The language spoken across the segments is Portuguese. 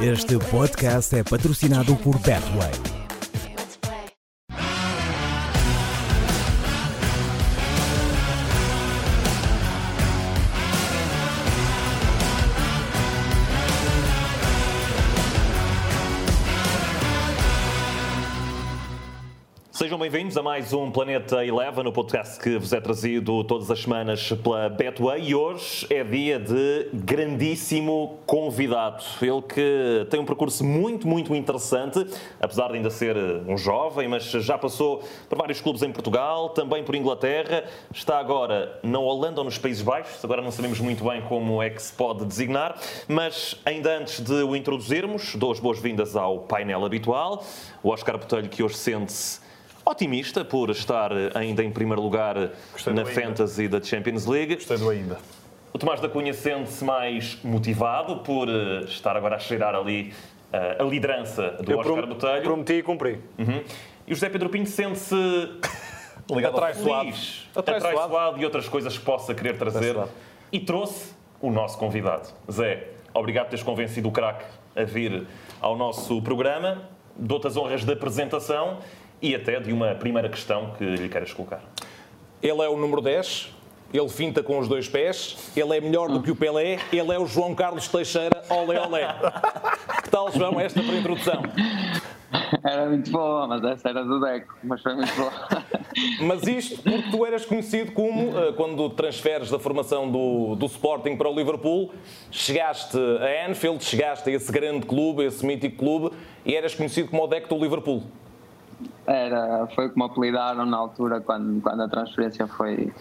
Este podcast é patrocinado por Betway. Bem-vindos a mais um Planeta Eleven, o podcast que vos é trazido todas as semanas pela Betway. E hoje é dia de grandíssimo convidado. Ele que tem um percurso muito, muito interessante, apesar de ainda ser um jovem, mas já passou por vários clubes em Portugal, também por Inglaterra, está agora na Holanda ou nos Países Baixos, agora não sabemos muito bem como é que se pode designar, mas ainda antes de o introduzirmos, dou as boas-vindas ao painel habitual, o Oscar Botelho que hoje sente-se otimista por estar ainda em primeiro lugar Gostei na do ainda. Fantasy da Champions League. Gostei do ainda. O Tomás da Cunha sente-se mais motivado por eh, estar agora a cheirar ali eh, a liderança do Eu Oscar prom- Botelho. prometi e cumpri. Uhum. E o José Pedro Pinto sente-se Ligado feliz, Atraiçoado. e outras coisas que possa querer trazer. E trouxe o nosso convidado. Zé, obrigado por teres convencido o craque a vir ao nosso programa. Dou-te as honras da apresentação e até de uma primeira questão que lhe queiras colocar. Ele é o número 10, ele finta com os dois pés, ele é melhor do que o Pelé, ele é o João Carlos Teixeira, olé olé. Que tal, João, esta para a introdução? Era muito boa, mas essa era do Deco, mas foi muito boa. Mas isto porque tu eras conhecido como, eh, quando transferes da formação do, do Sporting para o Liverpool, chegaste a Anfield, chegaste a esse grande clube, a esse mítico clube, e eras conhecido como o Deco do Liverpool. Era, foi como apelidaram na altura, quando, quando a transferência foi,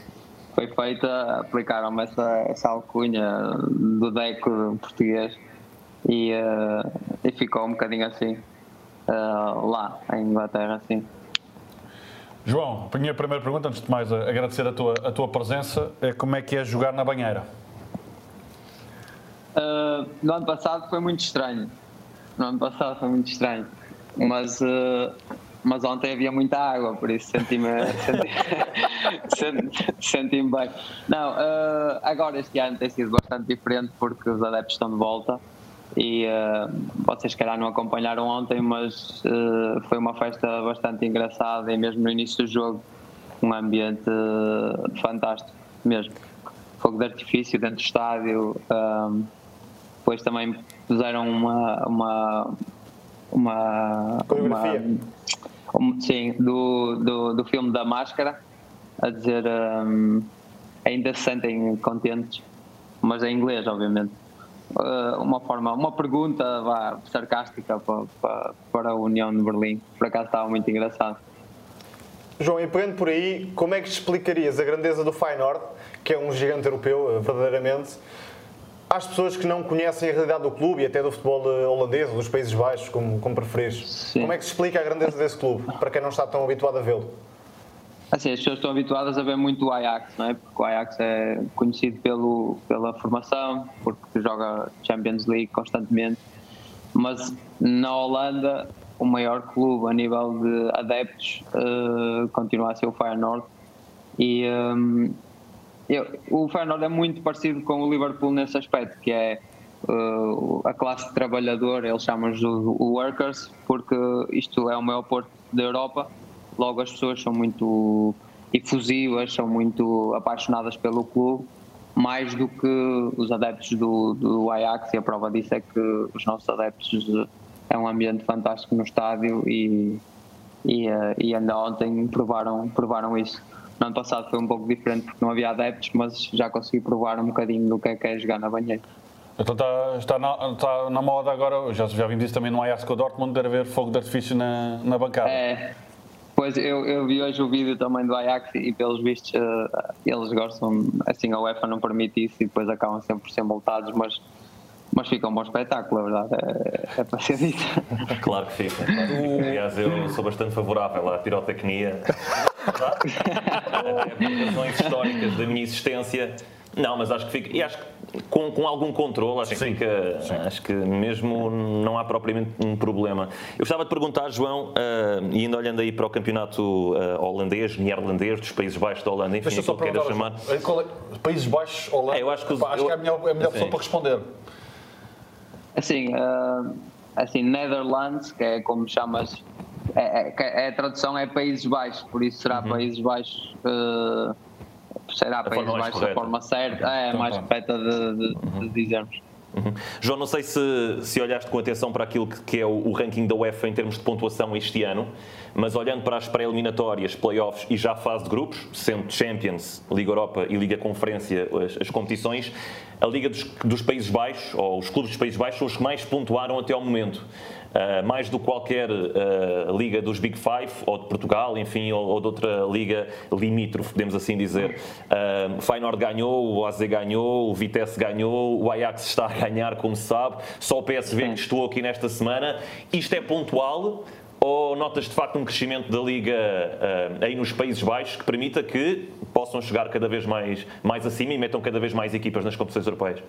foi feita, aplicaram-me essa, essa alcunha do Deco português e, eh, e ficou um bocadinho assim, eh, lá em Inglaterra, assim. João, a minha primeira pergunta, antes de mais agradecer a tua, a tua presença, é como é que é jogar na banheira? Uh, no ano passado foi muito estranho. No ano passado foi muito estranho. Mas, uh, mas ontem havia muita água, por isso senti-me senti, senti- bem. Não, uh, agora este ano tem sido bastante diferente porque os adeptos estão de volta e uh, vocês, calhar, não acompanharam ontem, mas uh, foi uma festa bastante engraçada e mesmo no início do jogo um ambiente fantástico mesmo. Fogo de artifício dentro do estádio. um, depois também puseram uma. uma uma, Coreografia. uma- um- sim, do, do, do filme da Máscara, a dizer um, ainda se sentem contentes, mas em inglês, obviamente. Uh, uma forma, uma pergunta vá, sarcástica para, para, para a União de Berlim. Por acaso estava muito engraçado. João, e pegando por aí, como é que te explicarias a grandeza do Feyenoord, que é um gigante europeu, verdadeiramente, às pessoas que não conhecem a realidade do clube e até do futebol eh, holandês ou dos Países Baixos, como, como preferires? Sim. Como é que se explica a grandeza desse clube, para quem não está tão habituado a vê-lo? Assim, as pessoas estão habituadas a ver muito o Ajax, não é? Porque o Ajax é conhecido pelo, pela formação, porque joga Champions League constantemente. Mas na Holanda, o maior clube a nível de adeptos eh, continua a ser o Feyenoord. E hum, eu- o Feyenoord é muito parecido com o Liverpool nesse aspecto, que é uh, a classe trabalhadora, eles chamam de workers, porque isto é o maior porto da Europa, logo as pessoas são muito efusivas, são muito apaixonadas pelo clube, mais do que os adeptos do, do Ajax, e a prova disso é que os nossos adeptos uh, é um ambiente fantástico no estádio e, e, eh, e ainda ontem provaram, provaram isso. No ano passado foi um pouco diferente porque não havia adeptos, mas já consegui provar um bocadinho do que é que é jogar na banheira. Então está, está, na, está na moda agora, já, já vimos isso também no Ajax com o Dortmund, deve haver fogo de artifício na, na bancada. É, pois eu, eu vi hoje o vídeo também do Ajax e pelos vistos eh, eles gostam, assim a UEFA não permite isso e depois acabam sempre por ser multados, mas, mas fica um bom espetáculo, a verdade, é, é para ser dito. Claro que fica. claro que fica. Aliás, eu sou bastante favorável à pirotecnia. Até por razões históricas da minha existência. Não, mas acho que fica. E acho que com, com algum controle, acho que Sim, fica. Acho que mesmo não há propriamente um problema. Eu gostava de perguntar, João, ah, e ainda olhando aí para o campeonato ah, holandês, neerlandês, dos Países Baixos da Holanda, enfim, Deixa eu aquilo que queiras chamar. Qual é- Países Baixos, Holanda, É, eu acho que os- Pá, acho que é a melhor, é a melhor pessoa para responder. Assim, uh, assim, Netherlands, que é como chamas, é, é, é, a tradução é Países Baixos, por isso será uhum. Países Baixos. Uh, será Países Baixos da forma certa, é então, mais correta de, de, uhum. de dizermos. Uhum. João, não sei se, se olhaste com atenção para aquilo que, que é o, o, ranking da UEFA em termos de pontuação este ano, mas olhando para as pré-eliminatórias, playoffs e já fase de grupos, sendo Champions, Liga Europa e Liga Conferência as, as competições, a Liga dos, dos, Países Baixos, ou os clubes dos Países Baixos, são os que mais pontuaram até ao momento. Uh, mais do que qualquer uh, liga dos Big Five, ou de Portugal, enfim, ou, ou de outra liga limítrofe, podemos assim dizer. Uh, o Feyenoord ganhou, o AZ ganhou, o Vitesse ganhou, o Ajax está a ganhar, como se sabe, só o PSV que estou aqui nesta semana. Isto é pontual ou notas de facto um crescimento da Liga uh, aí nos Países Baixos que permita que possam chegar cada vez mais, mais acima e metam cada vez mais equipas nas competições europeias?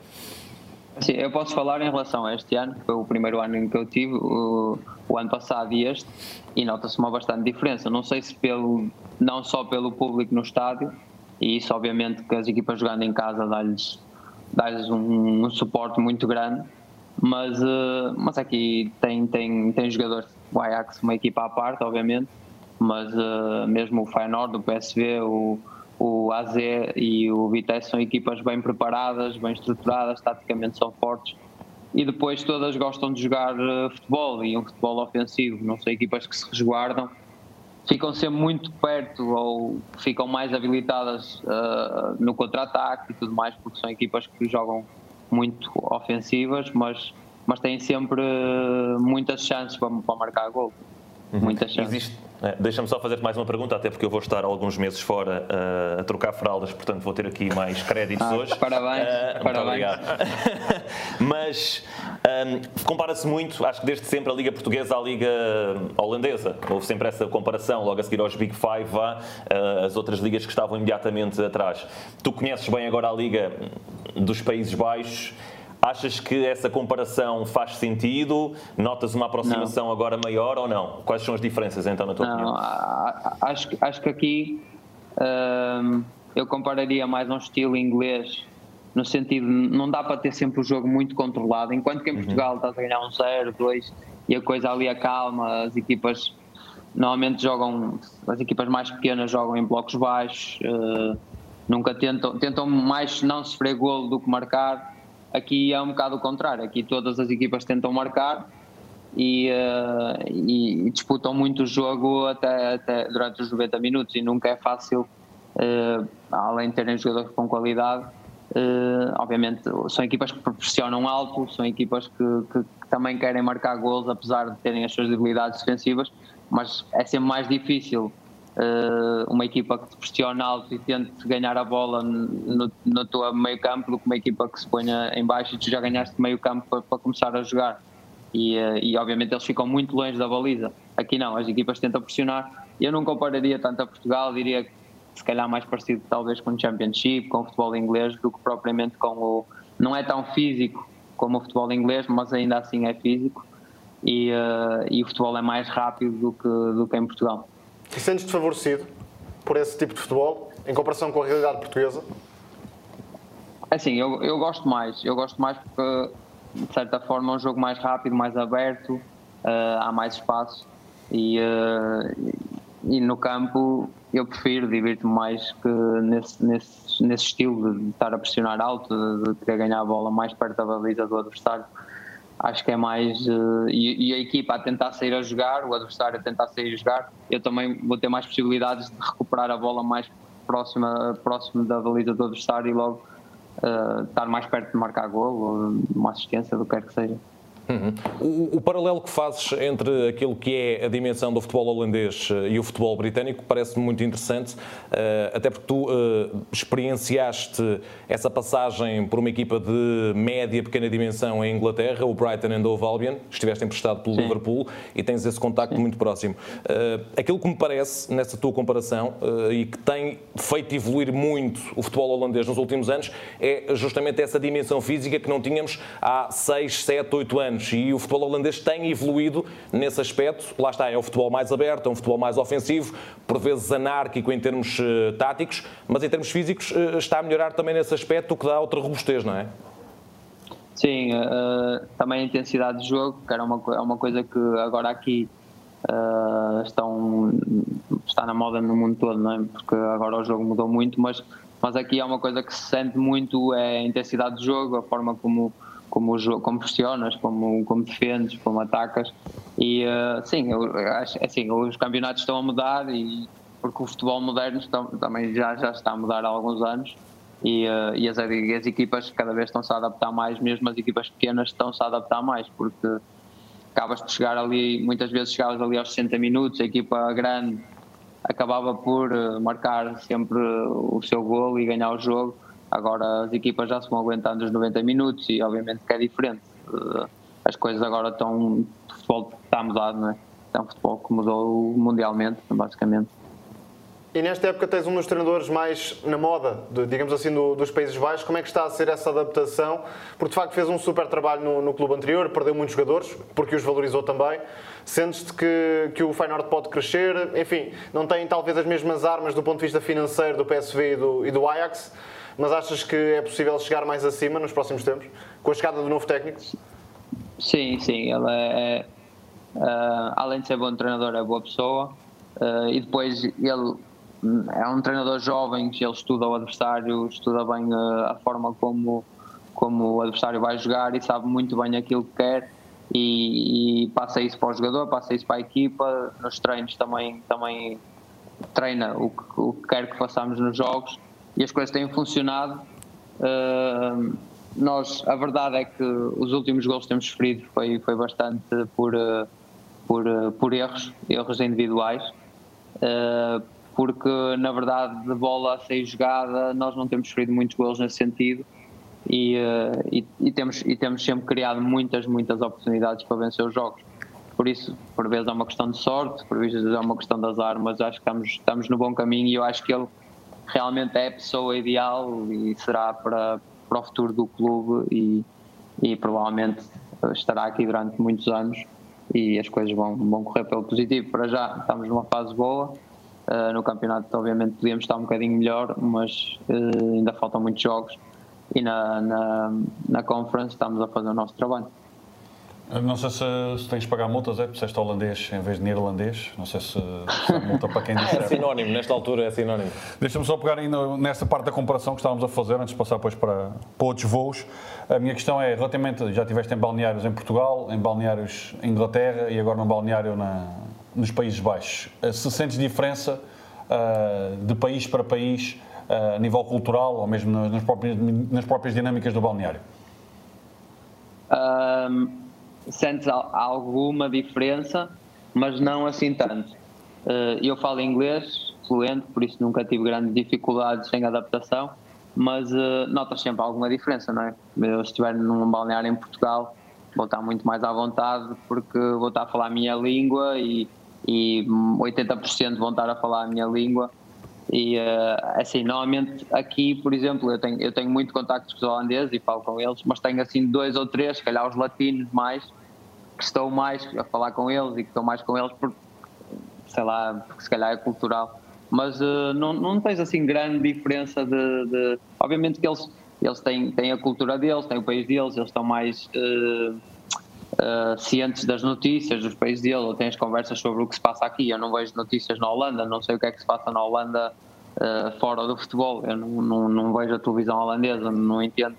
Sim, eu posso falar em relação a este ano, que foi o primeiro ano em que eu tive, o, o ano passado e este, e nota-se uma bastante diferença. Não sei se pelo, não só pelo público no estádio, e isso obviamente que as equipas jogando em casa dá-lhes dá um, um, suporte muito grande, mas, uh, mas aqui tem, tem, tem jogadores, o Ajax uma equipa à parte, obviamente, mas uh, mesmo o Feyenoord, o PSV, o o AZ e o Vitesse são equipas bem preparadas, bem estruturadas, taticamente são fortes. E depois todas gostam de jogar eh, futebol e um futebol ofensivo, não são equipas que se resguardam, ficam sempre muito perto ou ficam mais habilitadas uh, no contra-ataque e tudo mais, porque são equipas que jogam muito ofensivas, mas, mas têm sempre eh, muitas chances para, para marcar gol. Uhum. Muitas chances. Existe é, Deixa-me só fazer mais uma pergunta, até porque eu vou estar alguns meses fora uh, a trocar fraldas, portanto vou ter aqui mais créditos ah, hoje. Parabéns, uh, parabéns. Mas um, compara-se muito, acho que desde sempre, a Liga Portuguesa à Liga Holandesa. Houve sempre essa comparação, logo a seguir aos Big Five, vá, uh, as outras ligas que estavam imediatamente atrás. Tu conheces bem agora a Liga dos Países Baixos. Achas que essa comparação faz sentido? Notas uma aproximação não. agora maior ou não? Quais são as diferenças então na tua não, opinião? Acho, acho que aqui hum, eu compararia mais um estilo inglês no sentido não dá para ter sempre o jogo muito controlado, enquanto que em uhum. Portugal estás a ganhar um 0, 2 e a coisa ali acalma, as equipas normalmente jogam, as equipas mais pequenas jogam em blocos baixos, uh, nunca tentam, tentam mais não sofrer golo do que marcar Aqui é um bocado o contrário, aqui todas as equipas tentam marcar e, uh, e, disputam muito o jogo até, até, durante os 90 minutos e nunca é fácil, uh, além de terem jogadores com qualidade, uh, obviamente são equipas que pressionam alto, são equipas que, que, que, também querem marcar gols apesar de terem as suas debilidades defensivas, mas é sempre mais difícil uma equipa que te pressiona alto e tente ganhar a bola no, no teu meio campo do que uma equipa que se ponha em baixo e tu já ganhaste meio campo para, para começar a jogar. E, uh, e, obviamente eles ficam muito longe da baliza. Aqui não, as equipas tentam pressionar. Eu não compararia tanto a Portugal, diria que se calhar mais parecido talvez com o Championship, com o futebol inglês, do que propriamente com o. Não é tão físico como o futebol inglês, mas ainda assim é físico. E, uh, e o futebol é mais rápido do que, do que em Portugal. E sentes-te favorecido por esse tipo de futebol em comparação com a realidade portuguesa? Assim, eu, eu gosto mais. Eu gosto mais porque, de certa forma, é um jogo mais rápido, mais aberto, uh, há mais espaço e, uh, e no campo eu prefiro, divirto-me mais que nesse, nesse, nesse estilo de estar a pressionar alto, de, de querer ganhar a bola mais perto da baliza do adversário acho que é mais. Uh, e, e, a equipa a tentar sair a jogar, o adversário a tentar sair a jogar, eu também vou ter mais possibilidades de recuperar a bola mais próxima, próximo da baliza do adversário e logo uh, estar mais perto de marcar gol uma assistência, do que quer que seja. Uhum. O, o, paralelo que fazes entre aquilo que é a dimensão do futebol holandês eh, e o futebol britânico parece-me muito interessante, uh, até porque tu uh, experienciaste essa passagem por uma equipa de média, pequena dimensão em Inglaterra, o Brighton and Hove Albion, estiveste emprestado pelo Sim. Liverpool e tens esse contacto Sim. muito próximo. Uh, aquilo que me parece nessa tua comparação e que tem feito evoluir muito o futebol holandês nos últimos anos é justamente essa dimensão física que não tínhamos há 6, 7, 8 anos anos e o futebol holandês tem evoluído nesse aspecto. Lá está, é um futebol mais aberto, é um futebol mais ofensivo, por vezes anárquico em termos uh, táticos, mas em termos físicos uh, está a melhorar também nesse aspecto, o que dá outra robustez, não é? Sim, uh, também a intensidade de jogo, que era uma, é uma coisa que agora aqui uh, estão, está na moda no mundo todo, não é? porque agora o jogo mudou muito, mas, mas aqui é uma coisa que se sente muito, é a intensidade de jogo, a forma como, como, como pressionas, como, como defendes, como atacas. E uh, sim, eu acho, assim, os campeonatos estão a mudar e porque o futebol moderno também já, já está a mudar há alguns anos e, uh, e as, as, equipas cada vez estão-se a adaptar mais, mesmo as equipas pequenas estão-se a adaptar mais, porque acabas por chegar ali, muitas vezes chegavas ali aos 60 minutos, a equipa grande acabava por uh, marcar sempre o seu gol e ganhar o jogo. Agora as equipas já se vão aguentando os 90 minutos e obviamente que é diferente. Uh, as coisas agora estão. O futebol está mudado, não é? É um futebol que mudou mundialmente, basicamente. E nesta época tens um dos treinadores mais na moda, digamos assim, do, dos Países Baixos. Como é que está a ser essa adaptação? Porque de facto fez um super trabalho no, no clube anterior, perdeu muitos jogadores, porque os valorizou também. Sentes-te que, que o Feyenoord pode crescer? Enfim, não tem talvez as mesmas armas do ponto de vista financeiro do PSV e do, e do Ajax, mas achas que é possível chegar mais acima nos próximos tempos, com a chegada do novo técnico? Sim, sim. Ele é, uh, além de ser bom treinador, é boa pessoa. Uh, e depois ele é um treinador jovem que ele estuda o adversário, estuda bem a, eh, a, forma como, como o adversário vai jogar e sabe muito bem aquilo que quer e, e, passa isso para o jogador, passa isso para a equipa, nos treinos também, também treina o que, o que quer que façamos nos jogos e as coisas têm funcionado. Uh, nós, a verdade é que os últimos gols que temos sofrido foi, foi bastante por, uh, por, uh, por erros, erros individuais. Uh, porque na verdade de bola a sair jogada nós não temos sofrido muitos gols nesse sentido e, e, e, temos, e temos sempre criado muitas, muitas oportunidades para vencer os jogos. Por isso, por vezes é uma questão de sorte, por vezes é uma questão das armas, acho que estamos, estamos no bom caminho e eu acho que ele realmente é a pessoa ideal e será para, para o futuro do clube e, e provavelmente estará aqui durante muitos anos e as coisas vão, vão correr pelo positivo. Para já estamos numa fase boa, Uh, no campeonato, obviamente, podíamos estar um bocadinho melhor, mas uh, ainda faltam muitos jogos. E na, na, na Conference estamos a fazer o nosso trabalho. Não sei se, se tens de pagar multas, é? Disseste holandês em vez de neerlandês. Não sei se, se é multa para quem disser. é sinónimo, nesta altura é sinónimo. Deixa-me só pegar ainda nesta parte da comparação que estávamos a fazer, antes de passar depois para, para outros voos. A minha questão é, relativamente, já estiveste em balneários em Portugal, em balneários em Inglaterra e agora num balneário na, nos Países Baixos. Eh, se sentes diferença uh, de país para país uh, a nível cultural ou mesmo nas próprias, nas próprias dinâmicas do balneário? Um, sentes alguma diferença, mas não assim tanto. Uh, eu falo inglês fluente, por isso nunca tive grandes dificuldades em adaptação, mas uh, notas sempre alguma diferença, não é? Eu, estiver num balneário em Portugal, vou estar muito mais à vontade porque vou estar a falar a minha língua e e 80% vão estar a falar a minha língua. E uh, assim, normalmente aqui, por exemplo, eu tenho, eu tenho muito contacto com os holandeses e falo com eles, mas tenho assim dois ou três, se calhar os latinos mais, que estou mais a falar com eles e que estou mais com eles porque, sei lá, porque se calhar é cultural. Mas uh, não, não tens assim grande diferença de, de. Obviamente que eles, eles têm, têm a cultura deles, têm o país deles, eles estão mais. Uh, cientes das notícias dos países dele, ou tens conversas sobre o que se passa aqui. Eu não vejo notícias na Holanda, não sei o que é que se passa na Holanda uh, fora do futebol. Eu não, não, não, vejo a televisão holandesa, não entendo.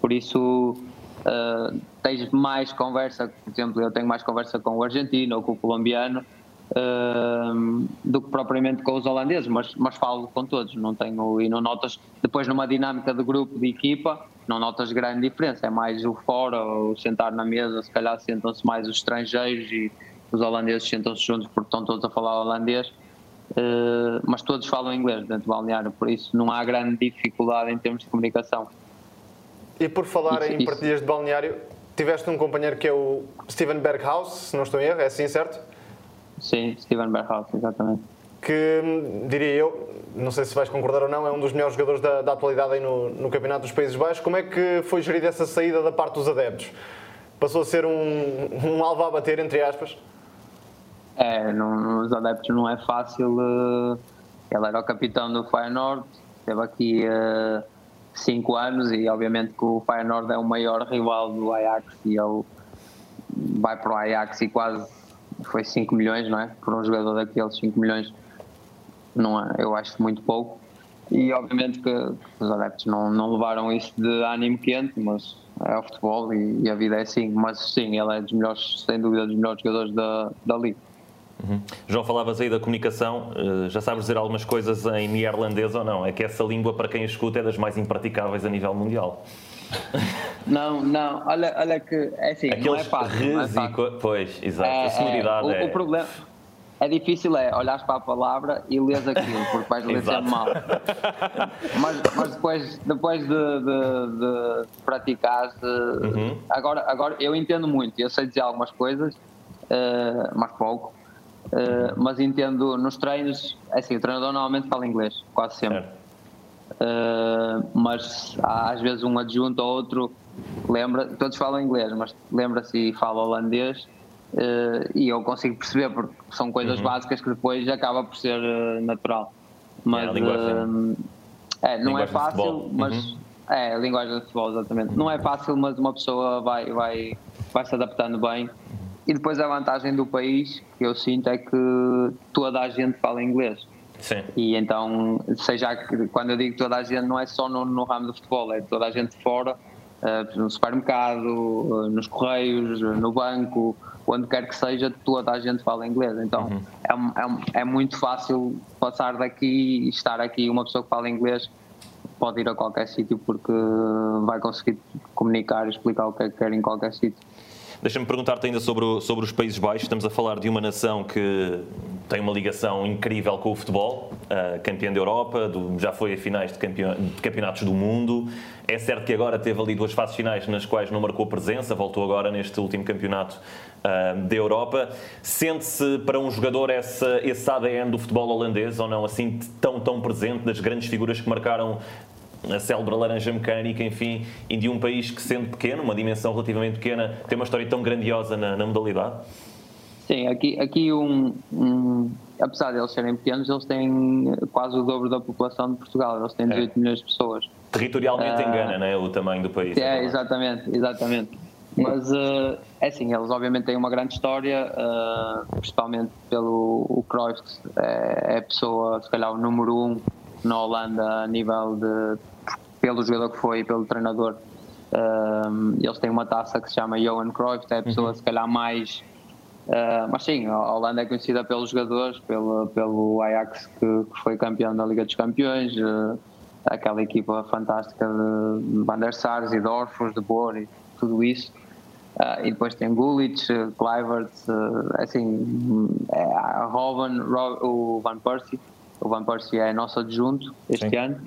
Por isso, uh, tens mais conversa, por exemplo, eu tenho mais conversa com o argentino ou com o colombiano. Uh, do que propriamente com os holandeses, mas, mas falo com todos, não tenho e não notas depois numa dinâmica de grupo de equipa, não notas grande diferença, é mais o fora, o sentar na mesa, se calhar sentam-se mais os estrangeiros e os holandeses sentam-se juntos porque estão todos a falar holandês, uh, mas todos falam inglês dentro do balneário, por isso não há grande dificuldade em termos de comunicação. E por falar isso, em isso. partilhas de balneário, tiveste um companheiro que é o Steven Berghaus, se não estou em erro, é assim, certo? Sim, Steven Berghaus, exatamente. Que, diria eu, não sei se vais concordar ou não, é um dos melhores jogadores da, da atualidade aí no, no, Campeonato dos Países Baixos. Como é que foi gerida essa saída da parte dos adeptos? Passou a ser um, um alvo a bater, entre aspas? É, não, os adeptos não é fácil. Uh, ele era o capitão do Feyenoord, esteve aqui uh, cinco anos e obviamente que o Feyenoord é o maior rival do Ajax e ele vai para o Ajax e quase foi 5 milhões, não é? Por um jogador daqueles 5 milhões, não é, eu acho muito pouco. E obviamente que os adeptos não, não levaram isso de ânimo quente, mas é o futebol e, e, a vida é assim. Mas sim, ele é dos melhores, sem dúvida, dos melhores jogadores da, da Liga. Uhum. João, falavas aí da comunicação, uh, já sabes dizer algumas coisas em neerlandês ou não? É que essa língua, para quem escuta, é das mais impraticáveis a nível mundial. Não, não, olha, olha que é assim, Aqueles não é fácil. Não é fácil. Pois, exato, é, a sonoridade é, o, é... O problema, é difícil é olhares para a palavra e lês aquilo, porque vais ler sempre mal. Mas, mas, depois, depois de, de, de praticar, uhum. agora, agora eu entendo muito, eu sei dizer algumas coisas, uh, mas pouco. Uh, mas entendo nos treinos, é assim, o treinador normalmente fala inglês, quase sempre. Uh, mas há às vezes um adjunto ou outro lembra, todos falam inglês, mas lembra-se e fala holandês uh, e eu consigo perceber porque são coisas uhum. básicas que depois acaba por ser natural. Mas é, é não é fácil, mas uhum. é a linguagem de futebol, exatamente. Não é fácil, mas uma pessoa vai, vai, vai se adaptando bem e depois a vantagem do país que eu sinto é que toda a gente fala inglês. Sim. E então, seja quando eu digo toda a gente, não é só no, no ramo do futebol, é toda a gente fora, uh, no supermercado, uh, nos correios, no banco, onde quer que seja, toda a gente fala inglês. Então, uhum. é, é, é muito fácil passar daqui e estar aqui. Uma pessoa que fala inglês pode ir a qualquer sítio porque vai conseguir comunicar e explicar o que é que quer em qualquer sítio. Deixa-me perguntar-te ainda sobre, o, sobre os Países Baixos. Estamos a falar de uma nação que tem uma ligação incrível com o futebol, uh, campeã da Europa, do, já foi a finais de, de, campeonatos do mundo. É certo que agora teve ali duas fases finais nas quais não marcou presença, voltou agora neste último campeonato uh, da Europa. Sente-se para um jogador essa, esse ADN do futebol holandês ou não, assim tão, tão presente, das grandes figuras que marcaram a célebre laranja mecânica, enfim, e de um país que, sendo pequeno, uma dimensão relativamente pequena, tem uma história tão grandiosa na, na modalidade? Sim, aqui, aqui um, um, apesar de eles serem pequenos, eles têm quase o dobro da população de Portugal, eles têm 18 é. milhões de pessoas. Territorialmente uh, engana, né, o tamanho do país. É, exatamente, exatamente. Mas uh, é assim, eles obviamente têm uma grande história, uh, principalmente pelo o Cruyff, é, é a pessoa, se calhar, o número um na Holanda a nível de pelo jogador que foi e pelo treinador. Um, eles têm uma taça que se chama Johan Cruyff, é a pessoa uhum. se calhar mais. Uh, mas sim, a Holanda é conhecida pelos jogadores, pelo, pelo Ajax que, que foi campeão da Liga dos Campeões, uh, aquela equipa fantástica de Van der Sars e Dorfos, de Boer e tudo isso. Uh, e depois tem Gullit, Kluivert, assim, é, Robin, o Van Persie. O Van Persie é nosso adjunto este sim. ano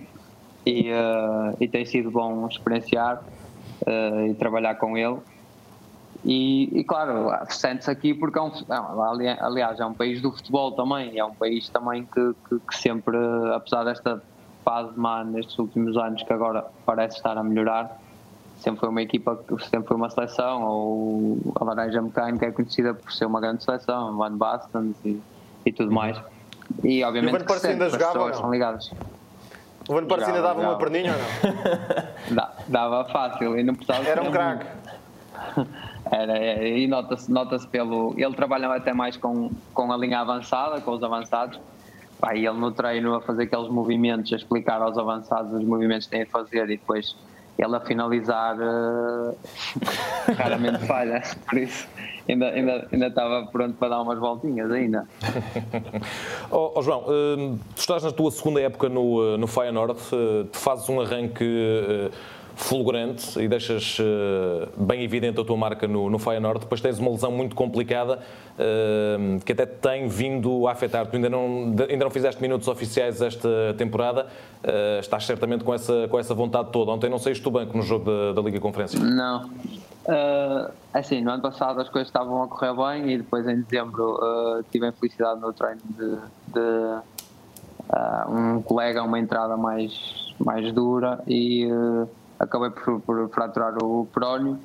e, uh, e tem sido bom experienciar uh, e trabalhar com ele. E, e claro, sente-se aqui porque, é um, é aliás, é um país do futebol também, é um país também que, que, que sempre, apesar desta fase má nestes últimos anos, que agora parece estar a melhorar, sempre foi uma equipa, sempre foi uma seleção, ou a Laranja Mecânica é conhecida por ser uma grande seleção, Van Basten e, e tudo mais. E obviamente e o Van ainda jogava ou não? são ligadas. O Van Persie ainda dava uma perninha ou não? dava fácil e não precisava. Era um craque. Era, é, e nota-se nota pelo. Ele trabalha até mais com, com a linha avançada, com os avançados. Pá, e ele no treino a fazer aqueles movimentos, a explicar aos avançados os movimentos que têm a fazer e depois ele a finalizar uh, raramente falha. Por isso ainda, ainda, ainda estava pronto para dar umas voltinhas ainda. oh, oh, João, uh, tu estás na tua segunda época no, eh, no Feyenoord, uh, tu fazes um arranque uh, fulgurante e deixas uh, bem evidente a tua marca no, no Feyenoord, depois tens uma lesão muito complicada uh, que até te tem vindo a afetar. Tu ainda não, ainda não fizeste minutos oficiais esta temporada, uh, estás certamente com essa, com essa vontade toda. Ontem não saíste do banco no jogo da, da Liga Conferência? Não. Uh, assim, no ano passado as coisas estavam a correr bem e depois em dezembro tive a infelicidade no treino de, de um colega, uma entrada mais, mais dura e acabei por, por fraturar o perónio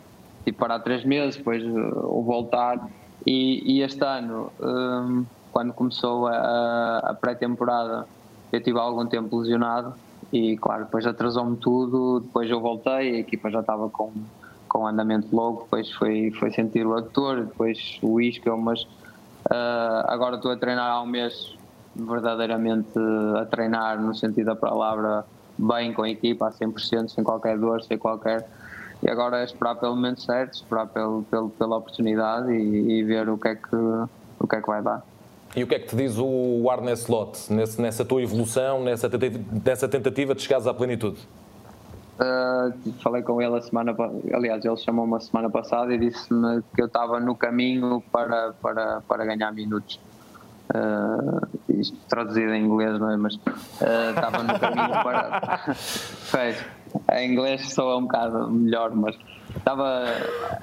e parar três meses, depois uh, o voltar. E, e, este ano, um, quando começou a, a pré-temporada, eu tive algum tempo lesionado e claro, depois atrasou-me tudo, depois eu voltei, a equipa já estava com, com andamento logo, depois foi, foi sentir o ator, depois o isca, mas uh, agora estou a treinar há um mês verdadeiramente a treinar no sentido da palavra bem com a equipa a 100%, sem qualquer dor, sem qualquer e agora é esperar pelo momento certo, esperar pelo, pelo pela oportunidade e, e, ver o que, é que, o que é que vai dar. E o que é que te diz o Arne Slot nessa tua evolução, nessa tentativa, tentativa de chegares à plenitude? Uh, falei com ele a semana aliás ele chamou-me a semana passada e disse-me que eu estava no caminho para, para, para ganhar minutos uh, isto traduzido em inglês não é mas uh, estava no caminho para fez em inglês soa um bocado melhor mas estava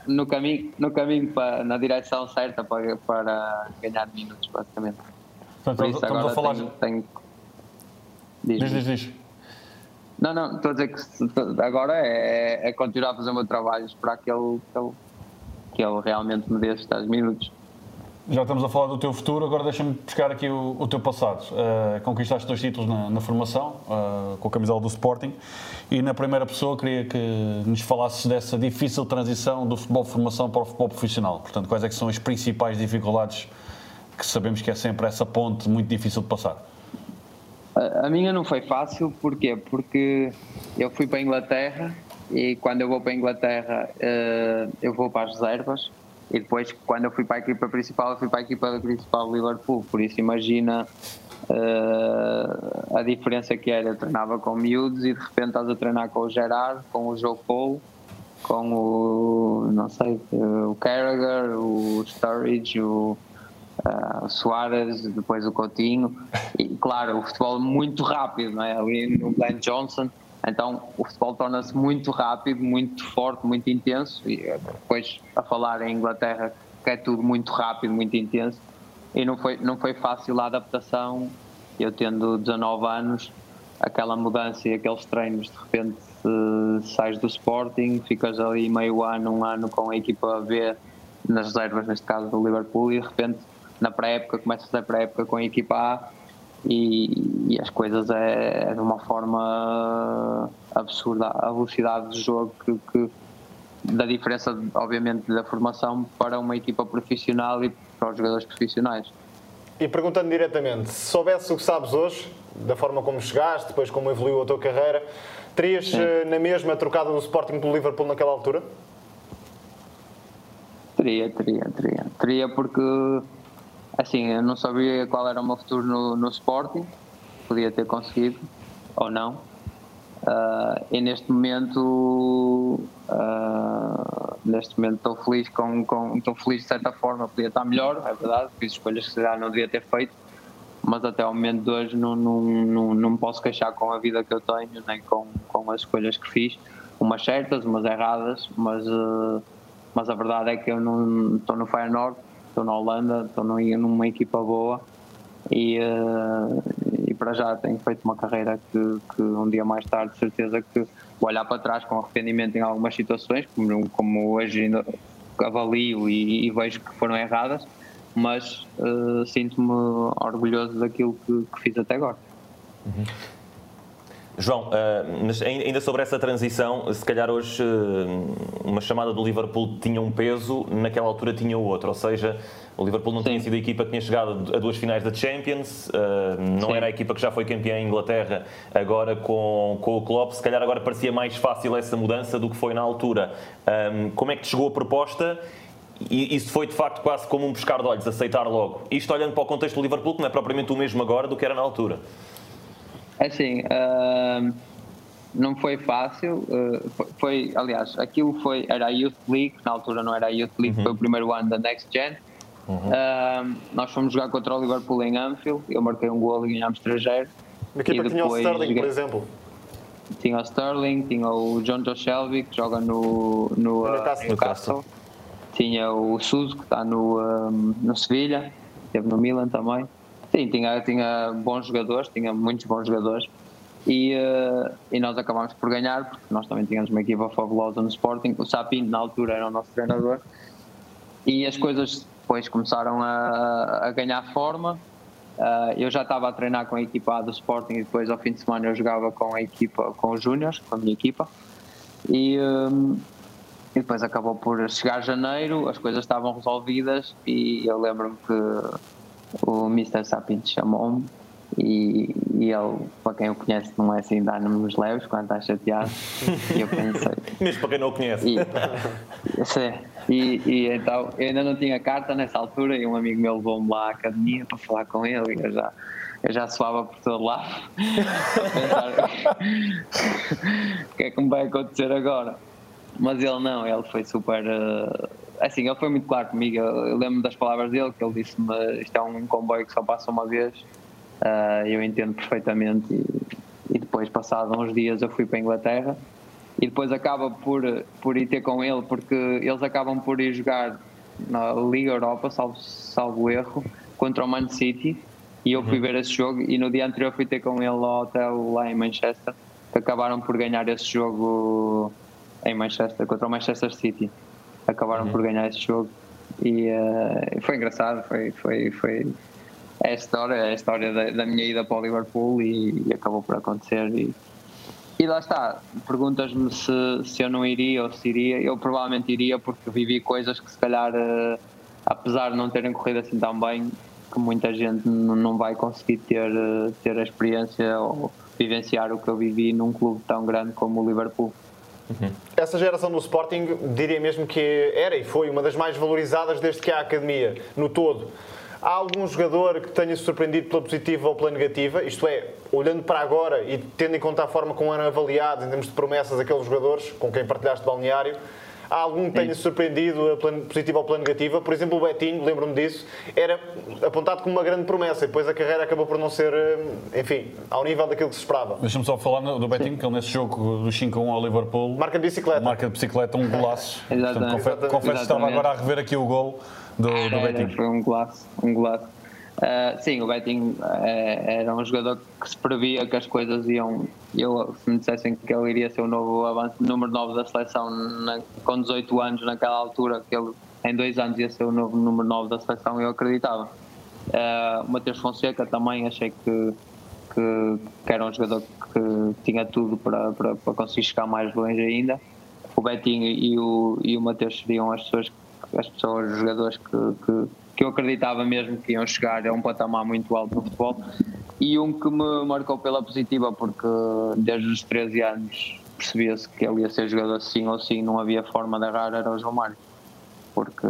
no caminho, no caminho para, na direção certa para, para ganhar minutos, basicamente. Portanto, Por isso, estamos a falar. Tenho, tenho... Diz, diz, diz. Não, não, estou a dizer que agora é, é continuar a fazer o meu trabalho, esperar que ele, que ele, que ele realmente me dê estes minutos já estamos a falar do teu futuro, agora deixa-me buscar aqui o, o teu passado. Uh, conquistaste dois títulos na, na formação, uh, com a camisola do Sporting, e na primeira pessoa queria que nos falasses dessa difícil transição do futebol de formação para o futebol profissional. Portanto, quais é que são as principais dificuldades que sabemos que é sempre essa ponte muito difícil de passar? A, minha não foi fácil, porquê? Porque eu fui para a Inglaterra e quando eu vou para a Inglaterra uh, eu vou para as reservas e depois, quando eu fui para a equipa principal, eu fui para a equipa principal do Liverpool. Por isso, imagina uh, a diferença que era. Eu treinava com miúdos e de repente estás a treinar com o Gerard, com o Joe Cole, com o, não sei, o Carragher, o Sturridge, o, uh, o Soares, depois o Coutinho. E, claro, o futebol muito rápido, não é? Ali no Glenn Johnson então o futebol torna-se muito rápido, muito forte, muito intenso. E eh, depois a falar em Inglaterra que é tudo muito rápido, muito intenso. E não foi, não foi fácil a adaptação. Eu tendo 19 anos, aquela mudança e aqueles treinos, de repente uh, sais do Sporting, ficas ali meio ano, um ano com a equipa B nas reservas, neste caso do Liverpool, e de repente na pré-época começas a pré-época com a equipa A e, e as coisas é, é, de uma forma absurda a velocidade do jogo que, que, da diferença obviamente da formação para uma equipa profissional e para os jogadores profissionais e perguntando diretamente se soubesse o que sabes hoje da forma como chegaste depois como evoluiu a tua carreira terias Sim. Eh, na mesma trocada do Sporting pelo Liverpool naquela altura? Teria, teria, teria. Teria porque Assim, eu não sabia qual era o meu futuro no, no Sporting, podia ter conseguido ou não. Uh, e neste momento, uh, neste momento estou feliz com, com, estou feliz de certa forma, podia estar melhor, é verdade, fiz escolhas que calhar não devia ter feito, mas até ao momento de hoje não, não, não, não me posso queixar com a vida que eu tenho, nem com, com as escolhas que fiz, umas certas, umas erradas, mas, uh, mas a verdade é que eu não estou no Feyenoord estou na Holanda, estou numa equipa boa e, uh, e para já tenho feito uma carreira que, que, um dia mais tarde, de certeza que vou olhar para trás com arrependimento em algumas situações, como, como hoje ainda avalio e, e, vejo que foram erradas, mas uh, sinto-me orgulhoso daquilo que, que, fiz até agora. Uhum. João, uh, ainda sobre essa transição, se calhar hoje uh, uma chamada do Liverpool tinha um peso, naquela altura tinha outro, ou seja, o Liverpool não Sim. tinha sido a equipa que tinha chegado a duas finais da Champions, uh, não Sim. era a equipa que já foi campeã em Inglaterra, agora com, com o Klopp, se calhar agora parecia mais fácil essa mudança do que foi na altura. Um, como é que te chegou a proposta? E isso foi de facto quase como um pescar de olhos, aceitar logo. Isto olhando para o contexto do Liverpool, que não é propriamente o mesmo agora do que era na altura. É assim, uh, não foi fácil. Uh, foi, foi, aliás, aquilo foi, era a Youth League, na altura não era a Youth League, uhum. foi o primeiro ano da Next Gen. Uhum. Uh, nós fomos jogar contra o Liverpool em Anfield, eu marquei um gol e ganhámos 3-0. A equipa tinha o Sterling, joguei... por exemplo. Tinha o Sterling, tinha o John Joe Shelby, que joga no, no, uh, Newcastle. Tinha o Suso, que está no, um, no Sevilha, esteve no Milan também. Sim, tinha, tinha bons jogadores, tinha muitos bons jogadores e, uh, e nós acabámos por ganhar, porque nós também tínhamos uma equipa fabulosa no Sporting. O Sapinto, na altura, era o nosso treinador e as coisas depois começaram a, a ganhar forma. Uh, eu já estava a treinar com a equipa A do Sporting e depois ao fim de semana eu jogava com a equipa, com os Júniors, com a minha equipa. E, um, e depois acabou por chegar janeiro, as coisas estavam resolvidas e eu lembro-me que o Mr. Sapinto chamou-me e, e ele, para quem o conhece, não é assim dar-nos leves quando está chateado. e eu pensei. Mesmo para quem não o conhece. E, sim, e, e, então eu ainda não tinha carta nessa altura e um amigo meu levou-me lá à academia para falar com ele e eu já, eu já suava por todo lado. o que é que me vai acontecer agora? Mas ele não, ele foi super. Uh, assim, ele foi muito claro comigo. Eu, lembro das palavras dele, que ele disse-me: Isto é um comboio que só passa uma vez. Uh, eu entendo perfeitamente. E, e depois, passado uns dias, eu fui para a Inglaterra e depois acaba por, por ir ter com ele, porque eles acabam por ir jogar na Liga Europa, salvo, salvo erro, contra o Man City. E eu fui uhum. ver esse jogo e no dia anterior fui ter com ele ao hotel lá em Manchester, que acabaram por ganhar esse jogo em Manchester, contra o Manchester City. Acabaram uhum. por ganhar esse jogo e uh, foi engraçado, foi, foi, foi é a história, é a história da, da minha ida para o Liverpool e, e acabou por acontecer e, e lá está, perguntas-me se, se eu não iria ou se iria, eu provavelmente iria porque vivi coisas que se calhar, uh, apesar de não terem corrido assim tão bem, que muita gente não vai conseguir ter, uh, ter a experiência ou vivenciar o que eu vivi num clube tão grande como o Liverpool. Uhum. Essa geração do Sporting, diria mesmo que era e foi uma das mais valorizadas desde que há a academia, no todo. Há algum jogador que tenha surpreendido pela positiva ou pela negativa? Isto é, olhando para agora e tendo em conta a forma como eram avaliados em termos de promessas aqueles jogadores com quem partilhaste balneário, há algum que tenha surpreendido a positiva ou pela negativa? Por exemplo, o Betinho, lembro-me disso, era apontado como uma grande promessa e depois a carreira acabou por não ser, eh, enfim, ao nível daquilo que se esperava. Deixa-me só falar do Betinho, que ele nesse jogo do 5-1 ao Liverpool... Marca de bicicleta. Marca de bicicleta, um golaço. Exatamente. Portanto, confesso que estava agora a rever aqui o gol do, do Betinho. Foi um golaço, um golaço. Uh, sim, o Betinho uh, era um jogador que se previa que as coisas iam. Eu, se me dissessem que ele iria ser o novo avanço, número 9 da seleção na, com 18 anos, naquela altura, que ele em dois anos ia ser o novo número 9 da seleção, eu acreditava. Uh, o Matheus Fonseca também achei que, que, que, era um jogador que tinha tudo para, para, para conseguir chegar mais longe ainda. O Betinho e o, e o Matheus seriam as pessoas as pessoas, os jogadores que, que, que eu acreditava mesmo que iam chegar a um patamar muito alto no futebol. E um que me marcou pela positiva, porque desde os 13 anos percebia-se que ele ia ser jogador sim ou sim, não havia forma de errar, era o João Mário. Porque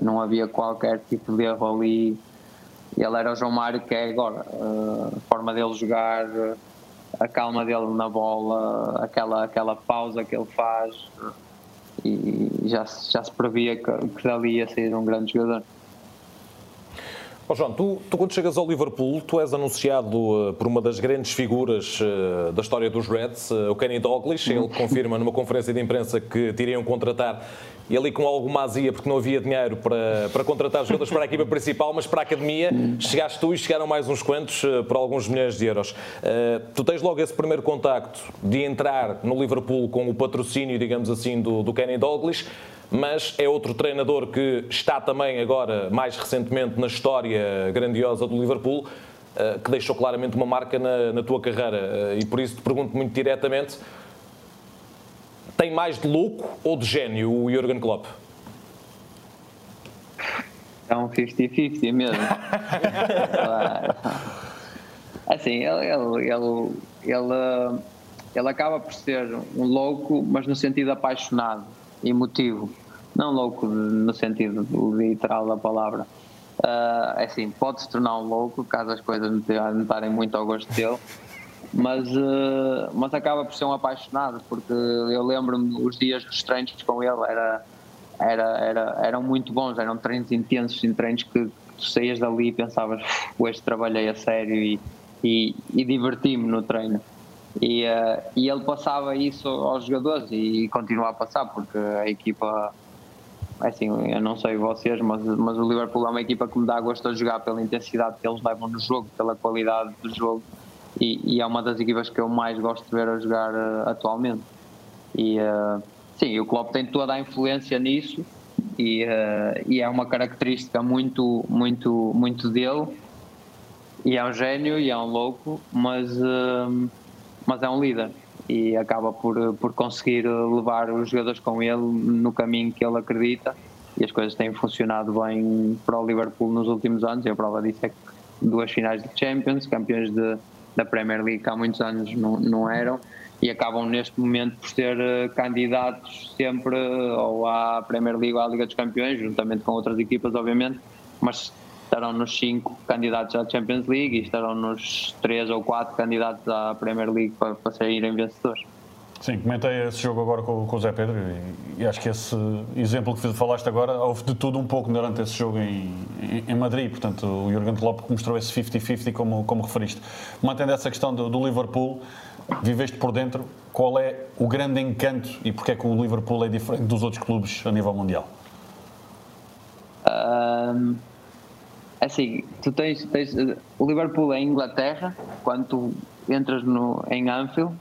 não havia qualquer tipo de erro ali. Ele era o João Mário que é agora. A forma dele jogar, a calma dele na bola, aquela, aquela pausa que ele faz e já, já se previa que, que dali ia sair um grande jogador. Oh João, tu, tu, quando chegas ao Liverpool, tu és anunciado uh, por uma das grandes figuras uh, da história dos Reds, uh, o Kenny Dalglish. Ele confirma numa conferência de imprensa que te iriam contratar e ali com alguma azia, porque não havia dinheiro para, para contratar jogadores para a equipa principal, mas para a academia chegaste tu e chegaram mais uns quantos por alguns milhões de euros. Tu tens logo esse primeiro contacto de entrar no Liverpool com o patrocínio, digamos assim, do, do Kenny Dalglish mas é outro treinador que está também agora, mais recentemente, na história grandiosa do Liverpool, uh, que deixou claramente uma marca na, na tua carreira. Uh, e por isso te pergunto muito diretamente tem mais de louco ou de gênio o Jurgen Klopp? É um 50-50 mesmo. assim, ele, ele, ele, ele, ele acaba por ser um louco, mas no sentido apaixonado, emotivo. Não louco no sentido literal da palavra. Uh, assim, pode se tornar um louco caso as coisas não estarem muito ao gosto dele mas, uh, mas acaba por ser um apaixonado, porque eu lembro-me os dias dos treinos com ele era, era, era, eram muito bons, eram treinos intensos, treinos que tu saías dali e pensavas, hoje trabalhei a sério e, e, e diverti-me no treino. E, uh, e ele passava isso aos jogadores e continua a passar, porque a equipa, é assim, eu não sei vocês, mas, mas o Liverpool é uma equipa que me dá gosto de jogar pela intensidade que eles levam no jogo, pela qualidade do jogo e, e, é uma das equipas que eu mais gosto de ver a jogar uh, atualmente. E uh, sim, o Klopp tem toda a influência nisso e, e é uma característica muito, muito, muito dele. e é um gênio e é um louco, mas, mas é um líder e acaba por, por conseguir levar os jogadores com ele no caminho que ele acredita e as coisas têm funcionado bem para o Liverpool nos últimos anos. E a prova disso é que duas finais de Champions, campeões de, da Premier League que há muitos anos não, não eram e acabam neste momento por ser uh, candidatos sempre uh, ou à Premier League ou à Liga dos Campeões, juntamente com outras equipas, obviamente, mas estarão nos cinco candidatos à Champions League e estarão nos três ou quatro candidatos à Premier League para, para saírem vencedores. Sim, comentei esse jogo agora com, com o Zé Pedro e, e, acho que esse exemplo que falaste agora, houve de tudo um pouco durante esse jogo em, em, em Madrid, portanto o Jurgen Klopp mostrou esse 50-50 como, como referiste. Mantendo essa questão do, do, Liverpool, viveste por dentro, qual é o grande encanto e porque é que o Liverpool é diferente dos outros clubes a nível mundial? Um, assim, tu tens, tens o Liverpool é em Inglaterra, quando tu entras no, em Anfield,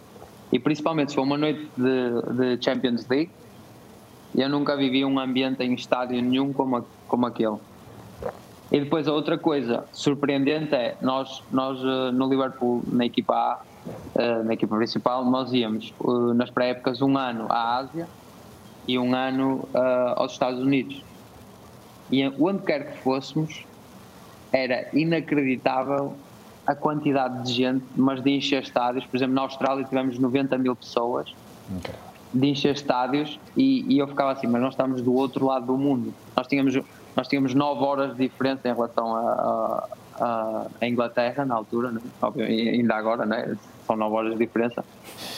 e principalmente se for uma noite de, de Champions League, eu nunca vivi um ambiente em estádio nenhum como, como aquele. E depois a outra coisa surpreendente é, nós, nós eh, no Liverpool, na equipa A, eh, na equipa principal, nós íamos eh, nas pré-épocas um ano à Ásia e um ano aos Estados Unidos. E onde quer que fôssemos, era inacreditável a quantidade de gente, mas de encher estádios. Por exemplo, na Austrália tivemos 90 mil pessoas okay. de encher estádios e, e, eu ficava assim, mas nós estamos do outro lado do mundo. Nós tínhamos, nós tínhamos 9 horas de diferença em relação a, a, a Inglaterra na altura, né? ainda agora, né? são 9 horas de diferença.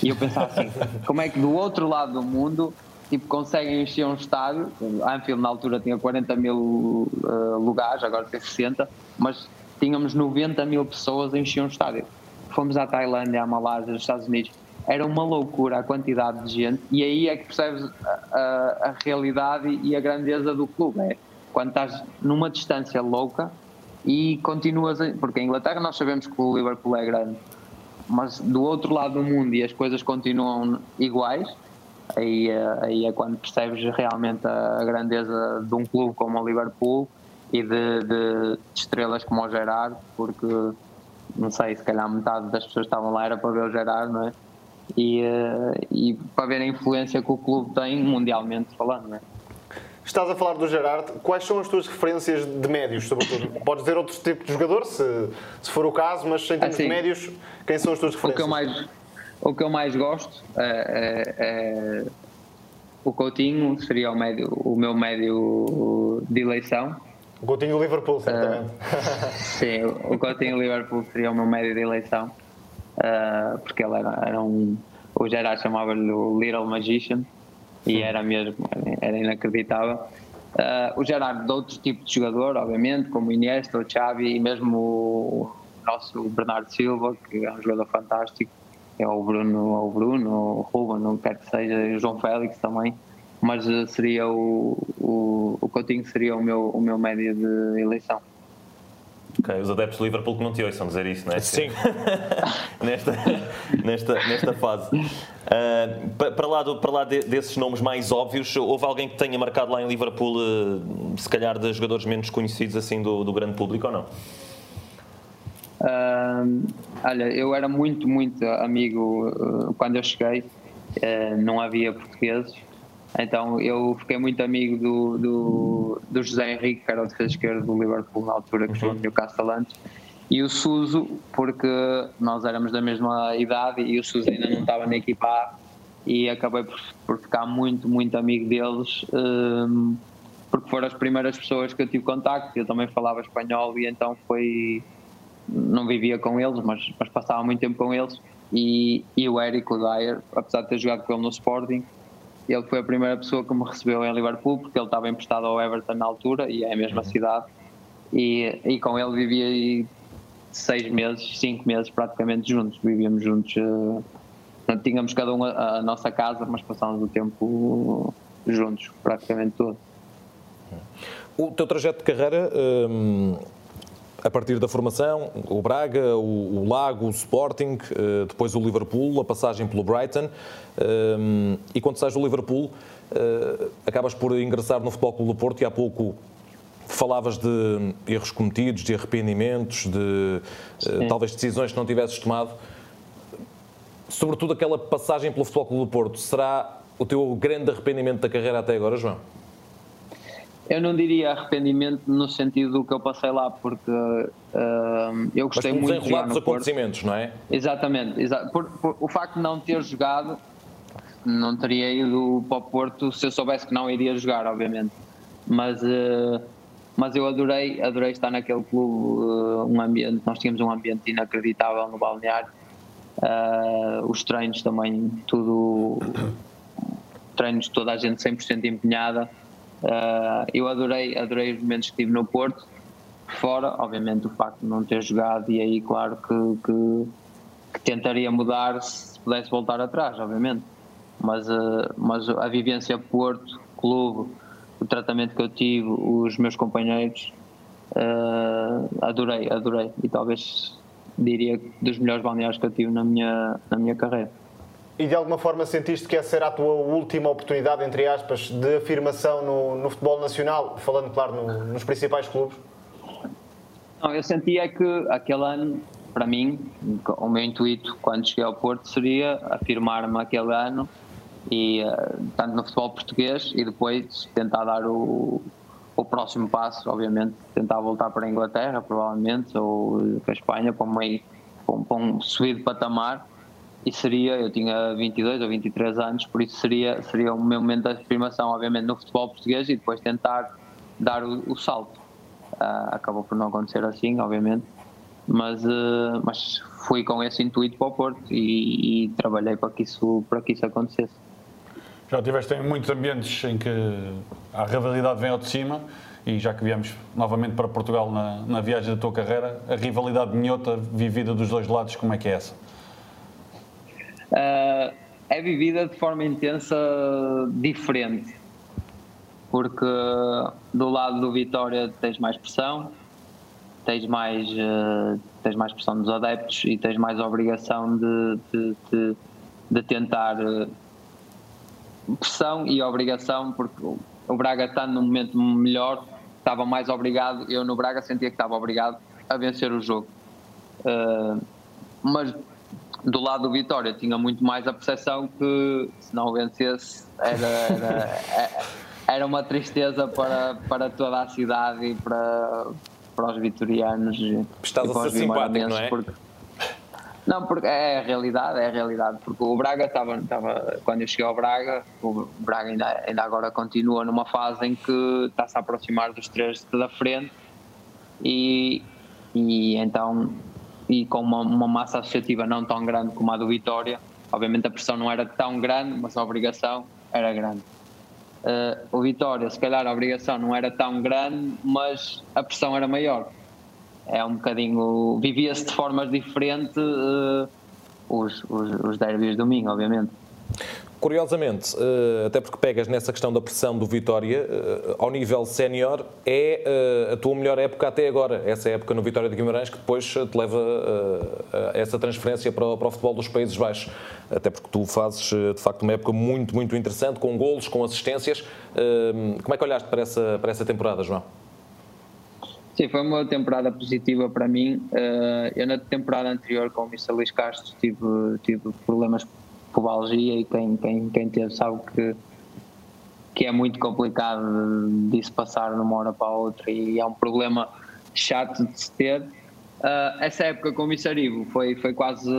E eu pensava assim, como é que do outro lado do mundo tipo, conseguem encher um estádio. Anfield na altura tinha 40 mil uh, lugares, agora tem 60, mas tínhamos 90 mil pessoas a encher um estádio. Fomos à Tailândia, à Malásia, aos Estados Unidos. Era uma loucura a quantidade de gente, e aí é que percebes a, a, a realidade e a grandeza do clube. É quando estás numa distância louca e continuas. A, porque em Inglaterra nós sabemos que o Liverpool é grande, mas do outro lado do mundo e as coisas continuam iguais, aí, aí é quando percebes realmente a grandeza de um clube como o Liverpool e de, de, estrelas como o Gerard, porque não sei, se calhar metade das pessoas estavam lá era para ver o Gerard, não é? E, eh, e para ver a influência que o clube tem mundialmente falando, não é? Estás a falar do Gerard, quais são as tuas referências de médios, sobretudo? Podes dizer outro tipo de jogador, se, se for o caso, mas em termos assim, de médios, quem são as tuas referências? O que eu mais, o que eu mais gosto é, é, é o Coutinho, seria o, médio, o meu médio de eleição o Coutinho do Liverpool, certamente. Uh, sim, o Coutinho do Liverpool seria o meu médio de eleição, uh, porque ele era, era um. O Gerard chamava-lhe o Little Magician e era mesmo, era inacreditável. Uh, o Gerard de outros tipos de jogador, obviamente, como o Iniesta, o Xavi e mesmo o nosso Bernardo Silva, que é um jogador fantástico, é o Bruno, o Bruno, o Ruben, não quer que seja, o João Félix também mas eh, seria o, o, o Coutinho seria o meu, o meu médio de eleição. Ok, os adeptos do Liverpool que não te ouçam dizer isso, não é? Sim. nesta, nesta, nesta fase. Uh, para lá, do, para lá de, desses nomes mais óbvios, houve alguém que tenha marcado lá em Liverpool, uh, se calhar de jogadores menos conhecidos assim do, do grande público ou não? Uh, olha, eu era muito, muito amigo quando eu cheguei, não havia portugueses então eu fiquei muito amigo do, do, do José Henrique, que era o defesa esquerdo do Liverpool na altura, que jogou no Newcastle antes, e o Suso, porque nós éramos da mesma idade e o Suso ainda não estava na equipa A, e acabei por, por ficar muito, muito amigo deles, porque foram as primeiras pessoas que eu tive contacto, eu também falava espanhol e então foi. Não vivia com eles, mas, mas passava muito tempo com eles. E, e o Érico Dyer, apesar de ter jogado com ele no Sporting, ele foi a primeira pessoa que me recebeu em Liverpool, porque ele estava emprestado ao Everton na altura, e é a mesma uhum. cidade. E, e com ele vivia seis meses, cinco meses praticamente juntos. Vivíamos juntos. Uh, tínhamos cada um a, a, nossa casa, mas passávamos o tempo juntos, praticamente todo. O teu trajeto de carreira. Hum a partir da formação, o Braga, o, Lago, o Sporting, uh, depois o Liverpool, a passagem pelo Brighton. Uh, e quando sais do Liverpool, uh, acabas por ingressar no Futebol Clube do Porto e há pouco falavas de erros cometidos, de arrependimentos, de uh, talvez decisões que não tivesses tomado. Sobretudo aquela passagem pelo Futebol Clube do Porto, será o teu grande arrependimento da carreira até agora, João? Eu não diria arrependimento no sentido do que eu passei lá, porque uh, eu gostei Mas muito de jogar no acontecimentos, Porto. não é? Exatamente. Exa por, por, o facto de não ter jogado, não teria ido para o Porto se eu soubesse que não iria jogar, obviamente. Mas, uh, mas eu adorei, adorei estar naquele clube, uh, um ambiente, nós tínhamos um ambiente inacreditável no balneário. os treinos também, tudo treinos toda a gente 100% empenhada. Uh, eu adorei, adorei os momentos que tive no Porto, fora, obviamente, o facto de não ter jogado, e aí, claro, que, que, que tentaria mudar se pudesse voltar atrás, obviamente. Mas, uh, mas a vivência Porto, clube, o tratamento que eu tive, os meus companheiros, uh, adorei, adorei. E talvez diria dos melhores balneários que eu tive na minha, na minha carreira. E de alguma forma sentiste que essa era a tua última oportunidade, entre aspas, de afirmação no, no futebol nacional, falando, claro, no, nos principais clubes? Não, eu sentia que aquele ano, para mim, o meu intuito quando cheguei ao Porto seria afirmar-me aquele ano, e, eh, tanto no futebol português, e depois tentar dar o, o próximo passo, obviamente, tentar voltar para a Inglaterra, provavelmente, ou para a Espanha, para, meio, para um, para um subido patamar e seria, eu tinha 22 ou 23 anos, por isso seria, seria o meu momento de afirmação, obviamente, no futebol português e depois tentar dar o, o salto. Uh, acabou por não acontecer assim, obviamente, mas, uh, mas fui com esse intuito para o Porto e, e, trabalhei para que, isso, para que isso acontecesse. Já tiveste em muitos ambientes em que a rivalidade vem ao de cima e já que viemos novamente para Portugal na, na viagem da tua carreira, a rivalidade minhota vivida dos dois lados, como é que é essa? Uh, é vivida de forma intensa diferente. Porque do lado do Vitória tens mais pressão, tens mais, uh, tens mais pressão dos adeptos e tens mais obrigação de, de, de, de tentar uh, pressão e obrigação, porque o Braga estando num momento melhor, estava mais obrigado, eu no Braga sentia que estava obrigado a vencer o jogo. Uh, mas do lado do Vitória tinha muito mais a percepção que se não vencesse era, era, era uma tristeza para, para toda a cidade e para, para os vitorianos. Estás a ser simpático, não é? Porque, não, porque é a realidade, é a realidade. Porque o Braga estava, estava quando eu cheguei ao Braga, o Braga ainda, ainda agora continua numa fase em que está-se a aproximar dos três da frente e, e então e com uma, uma, massa associativa não tão grande como a do Vitória, obviamente a pressão não era tão grande, mas a obrigação era grande. Uh, o Vitória, se calhar a obrigação não era tão grande, mas a pressão era maior. É um bocadinho. Vivia-se de formas diferentes uh, os, os, os derbys de domingo, obviamente. Curiosamente, eh, até porque pegas nessa questão da pressão do Vitória, eh, ao nível sénior, é eh, a tua melhor época até agora. Essa época no Vitória de Guimarães que depois te leva a essa transferência para o futebol dos Países Baixos. Até porque tu fazes, de facto, uma época muito, muito interessante, com golos, com assistências. Como é que olhaste para essa, para essa temporada, João? Sim, foi uma temporada positiva para mim. Eu na temporada anterior com o Mr. Luís Castro tive, tive problemas pubalgia e quem, quem, quem teve sabe que, que é muito complicado disso passar de uma hora para a outra e é um problema chato de se ter. Uh, essa época com o Missarivo foi, foi quase.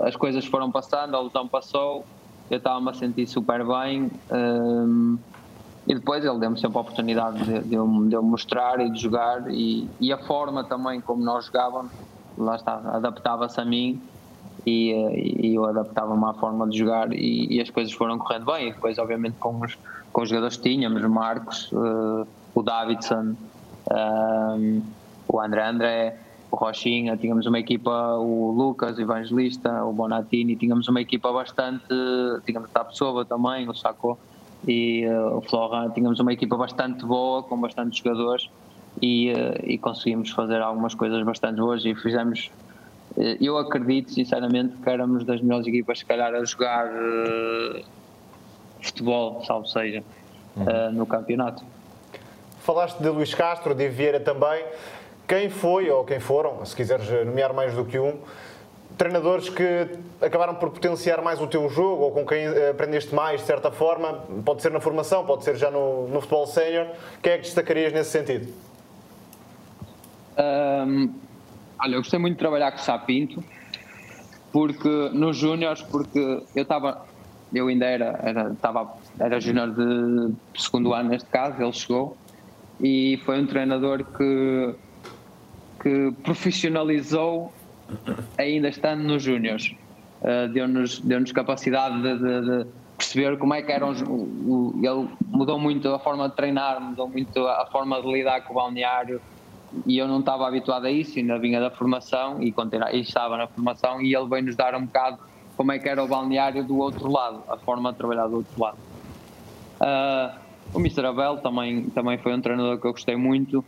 As coisas foram passando, a lesão passou, eu estava-me a sentir super bem. Um, e depois ele deu-me sempre a oportunidade de, de, eu, de eu mostrar e de jogar, e, e a forma também como nós jogávamos, lá está, adaptava-se a mim e, e eu adaptava-me à forma de jogar e, e, as coisas foram correndo bem. E depois, obviamente, com os, com os jogadores que tínhamos, Marcos, uh, o Davidson, um, eh, o André André, o Rochinha, tínhamos uma equipa, o Lucas, o Evangelista, o Bonatini, tínhamos uma equipa bastante, tínhamos a Tapsova também, o Sacco e uh, o Florent, tínhamos uma equipa bastante boa, com bastantes jogadores e, e conseguimos fazer algumas coisas bastante boas e fizemos eu acredito sinceramente que éramos das melhores equipas, se calhar, a jogar uh, futebol, salvo seja, uhum. uh, no campeonato. Falaste de Luís Castro, de Vieira também. Quem foi, ou quem foram, se quiseres nomear mais do que um, treinadores que acabaram por potenciar mais o teu jogo ou com quem aprendeste mais, de certa forma? Pode ser na formação, pode ser já no, no futebol sénior. Quem é que destacarias nesse sentido? Um, olha, eu gostei muito de trabalhar com o Sapinto, porque nos Júniors, porque eu estava, eu ainda era, era, estava, era júnior de segundo ano neste caso, ele chegou e foi um treinador que, que profissionalizou ainda estando nos Júniors. Uh, deu-nos deu capacidade de, de, de, perceber como é que eram. Ele mudou muito a forma de treinar, mudou muito a forma de lidar com o balneário e eu não estava habituado a isso, ainda vinha da formação e, e estava na formação e ele veio nos dar um bocado como é que era o balneário do outro lado, a forma de trabalhar do outro lado. Uh, o Mr. Abel também, também foi um treinador que eu gostei muito.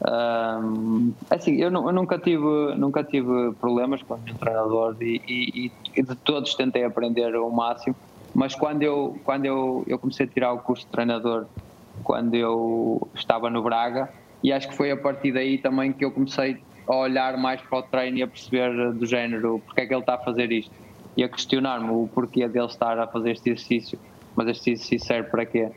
Uh, assim, eu, eu, nunca, tive, nunca tive problemas com o meu treinador e, e, e, de todos tentei aprender o máximo, mas quando eu, quando eu, eu comecei a tirar o curso de treinador, quando eu estava no Braga, e acho que foi a partir daí também que eu comecei a olhar mais para o treino e a perceber do género porque é que ele está a fazer isto e a questionar-me o porquê dele estar a fazer este exercício. Mas este exercício serve para quê?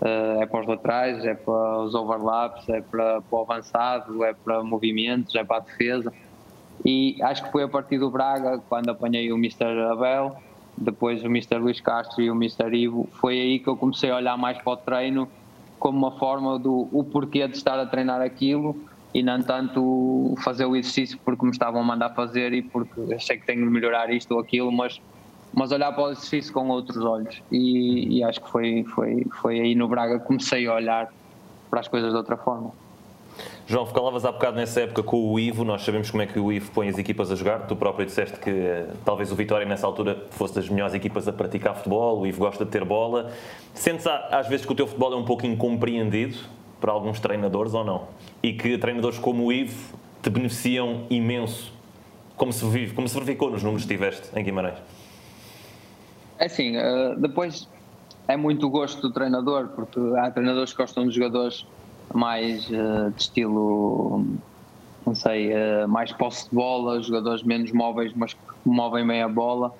Uh, é para os laterais, é para os overlaps, é para, para o avançado, é para movimentos, é para a defesa. E acho que foi a partir do Braga, quando apanhei o Mr. Abel, depois o Mr. Luís Castro e o Mr. Ivo, foi aí que eu comecei a olhar mais para o treino como uma forma do o porquê de estar a treinar aquilo e não tanto fazer o exercício porque me estavam a mandar fazer e porque achei que tenho de melhorar isto ou aquilo, mas, mas olhar para o exercício com outros olhos. E, e acho que foi, foi, foi aí no Braga que comecei a olhar para as coisas de outra forma. João, falavas há bocado nessa época com o Ivo, nós sabemos como é que o Ivo põe as equipas a jogar. Tu próprio disseste que eh, talvez o Vitória nessa altura fosse das melhores equipas a praticar futebol, o Ivo gosta de ter bola. Sentes às vezes que o teu futebol é um pouco incompreendido para alguns treinadores ou não? E que treinadores como o Ivo te beneficiam imenso, como se vive, como se verificou nos números que tiveste em Guimarães? É assim, eh, depois é muito gosto do treinador, porque há treinadores que gostam de jogadores mais uh, de estilo, não sei, uh, mais posse de bola, jogadores menos móveis, mas que movem bem a bola.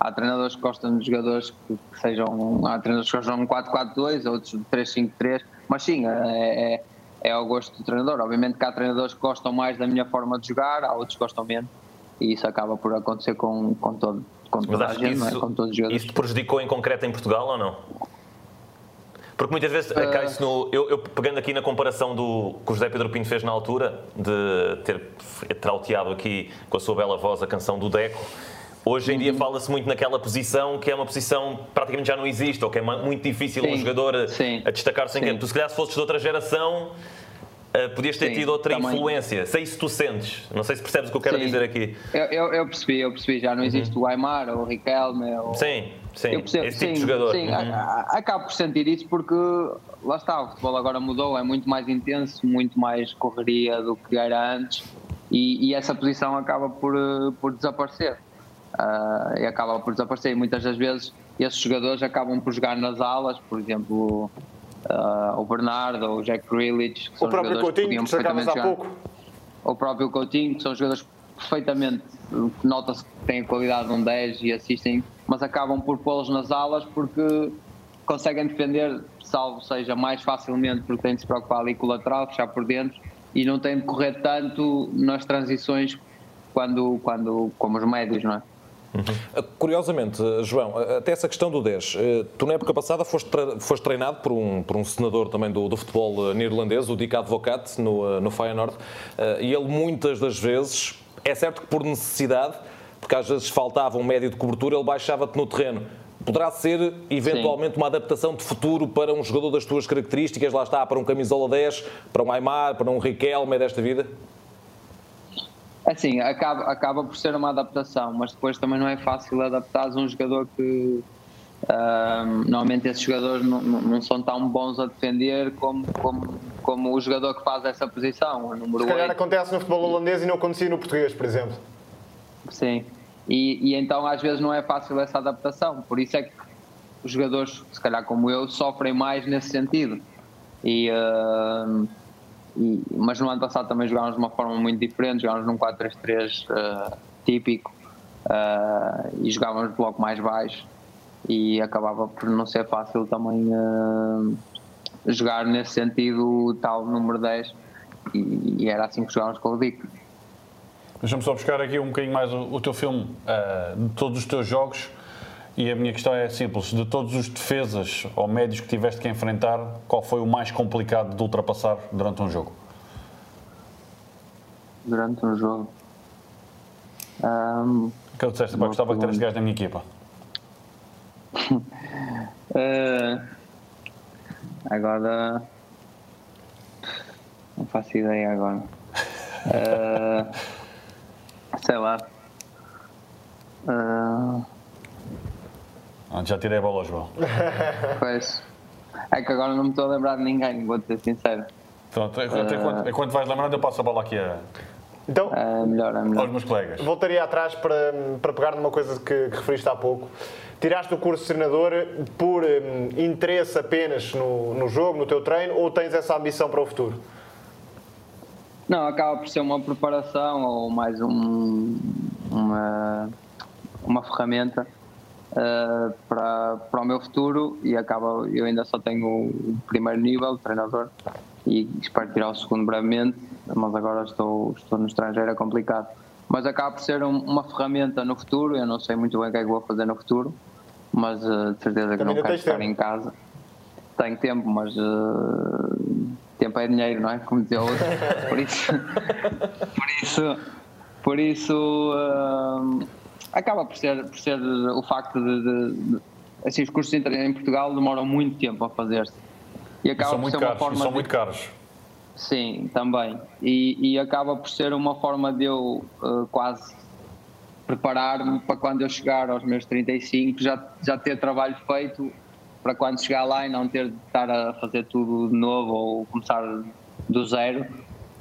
Há treinadores que gostam de jogadores que, que sejam. Há treinadores que gostam de 4-4-2, outros de 3-5-3, mas sim, é, é, é ao gosto do treinador. Obviamente que há treinadores que gostam mais da minha forma de jogar, há outros que gostam menos, e isso acaba por acontecer com, com, todo, com toda a gente, isso, é? com todos os jogadores. Isso te prejudicou em concreto em Portugal ou não? Porque muitas vezes uh... cai isso no. Eu, eu, pegando aqui na comparação do que o José Pedro Pinto fez na altura, de ter trauteado aqui com a sua bela voz a canção do Deco. Hoje em dia uhum. fala-se muito naquela posição que é uma posição praticamente já não existe, ou que é muito difícil sim, um jogador a, a destacar-se em campo. Tu, se calhar, se fosses de outra geração, uh, podias ter Sim, tido outra também. influência. Sei se tu sentes. Não sei se percebes o que eu quero Sim. dizer aqui. Eu, eu, eu, percebi, eu percebi. Já não existe uhum. o Aymar ou o Riquelme. Ou... Sim, sim. Eu percebo, esse tipo de jogador. Sim, uhum. acabo por sentir isso porque lá está, o futebol agora mudou, é muito mais intenso, muito mais correria do que era antes e, e essa posição acaba por, por desaparecer. Uh, e acaba por desaparecer. E muitas das vezes esses jogadores acabam por jogar nas alas, por exemplo, uh, o Bernardo, o Jack Grealish, o próprio Coutinho, que perfeitamente há pouco. O próprio Coutinho, que são jogadores perfeitamente, nota-se que têm a qualidade de um 10 e assistem, mas acabam por pô-los nas alas porque conseguem defender, salvo seja mais facilmente, porque têm de se preocupar ali com o lateral, fechar por dentro e não têm de correr tanto nas transições quando, quando, como os médios, não é? Uhum. Curiosamente, João, até essa questão do 10, eh, tu na época passada foste, foste treinado por um, por um senador também do, do futebol eh, neerlandês, o Dick Advocat, no, no Feyenoord, e ele muitas das vezes, é certo que por necessidade, porque às vezes faltava um médio de cobertura, ele baixava-te no terreno. Poderá ser eventualmente Sim. uma adaptação de futuro para um jogador das tuas características, lá está, para um camisola 10, para um Aymar, para um Riquelme desta vida? Assim, acaba, acaba por ser uma adaptação, mas depois também não é fácil adaptar a um jogador que. Normalmente esses jogadores não, não, são tão bons a defender como, como, como o jogador que faz essa posição. O número Se calhar 8. acontece no futebol holandês e não acontecia no português, por exemplo. Sim, e, e então às vezes não é fácil essa adaptação. Por isso é que os jogadores, se calhar como eu, sofrem mais nesse sentido. E, uh, e, mas no ano passado também jogámos de uma forma muito diferente, jogámos num 4-3-3 uh, típico uh, e jogávamos de bloco mais baixo e acabava por não ser fácil também jogar nesse sentido tal número 10 e, e era assim que jogávamos com o Dick. Deixa-me só buscar aqui um bocadinho mais o, o teu filme de todos os teus jogos e a minha questão é simples: de todos os defesas ou médios que tiveste que enfrentar, qual foi o mais complicado de ultrapassar durante um jogo? Durante um jogo. Um, que eu disseste, pá, gostava de ter este gajo na minha equipa. Uh, agora. Não faço ideia agora. Uh, sei lá. Uh, já tirei a bola, João. Pois. É que agora não me estou a lembrar de ninguém, vou ser sincero. Pronto, enquanto, enquanto, enquanto vais lembrando, eu passo a bola aqui a, então, é melhor, é melhor. aos meus colegas. Voltaria atrás para, para pegar numa coisa que, que referiste há pouco. Tiraste o curso de treinador por um, interesse apenas no, no jogo, no teu treino, ou tens essa ambição para o futuro? Não, acaba por ser uma preparação ou mais um, uma, uma ferramenta uh, para, para o meu futuro e acaba, eu ainda só tenho o primeiro nível de treinador e espero tirar o segundo brevemente, mas agora estou, estou no estrangeiro, é complicado. Mas acaba por ser um, uma ferramenta no futuro, eu não sei muito bem o que é que vou fazer no futuro, mas uh, de certeza que não quero estar tempo. em casa. Tenho tempo, mas uh, tempo é dinheiro, não é? Como dizia outro. Por isso, por isso, por isso uh, acaba por ser, por ser o facto de, de, de assim, os cursos de em Portugal demoram muito tempo a fazer-se. E acaba são por muito ser caros, uma forma são de... muito caros. Sim, também. E, e, acaba por ser uma forma de eu uh, quase preparar-me para quando eu chegar aos meus 35 já, já ter trabalho feito para quando chegar lá e não ter de estar a fazer tudo de novo ou começar do zero.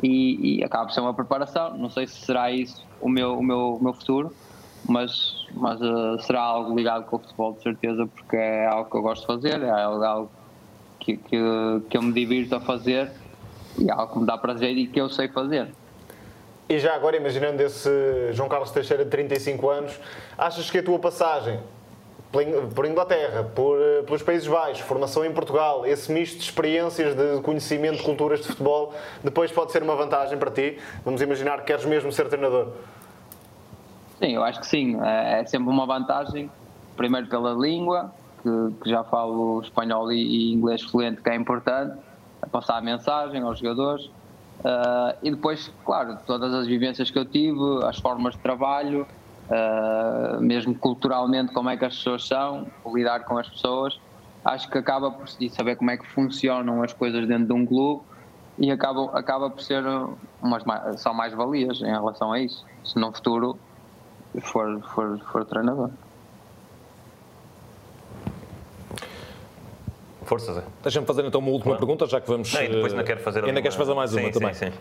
E, e acaba por ser uma preparação. Não sei se será isso o meu, o meu, o meu futuro, mas, mas uh, será algo ligado com o futebol, de certeza, porque é algo que eu gosto de fazer, é algo que, que, que eu me divirto a fazer e é algo que me dá prazer e que eu sei fazer. E já agora, imaginando esse João Carlos Teixeira de 35 anos, achas que a tua passagem por Inglaterra, por, eh, pelos Países Baixos, formação em Portugal, esse misto de experiências, de conhecimento, de culturas de futebol, depois pode ser uma vantagem para ti? Vamos imaginar que queres mesmo ser treinador. Sim, eu acho que sim. É, é sempre uma vantagem, primeiro pela língua, que, que já falo espanhol e, e, inglês fluente, que é importante, passar a mensagem aos jogadores. Uh, e depois, claro, todas as vivências que eu tive, as formas de trabalho, uh, mesmo culturalmente, como é que as pessoas são, lidar com as pessoas. Acho que acaba por saber como é que funcionam as coisas dentro de um clube e acaba, acaba por ser umas, são mais valias em relação a isso. Se no futuro for, for, for treinador. Força, Zé. Deixa-me fazer então uma última pergunta, já que vamos. Não, e depois ainda quero fazer Ainda queres fazer mais sim, uma sim, também? Sim,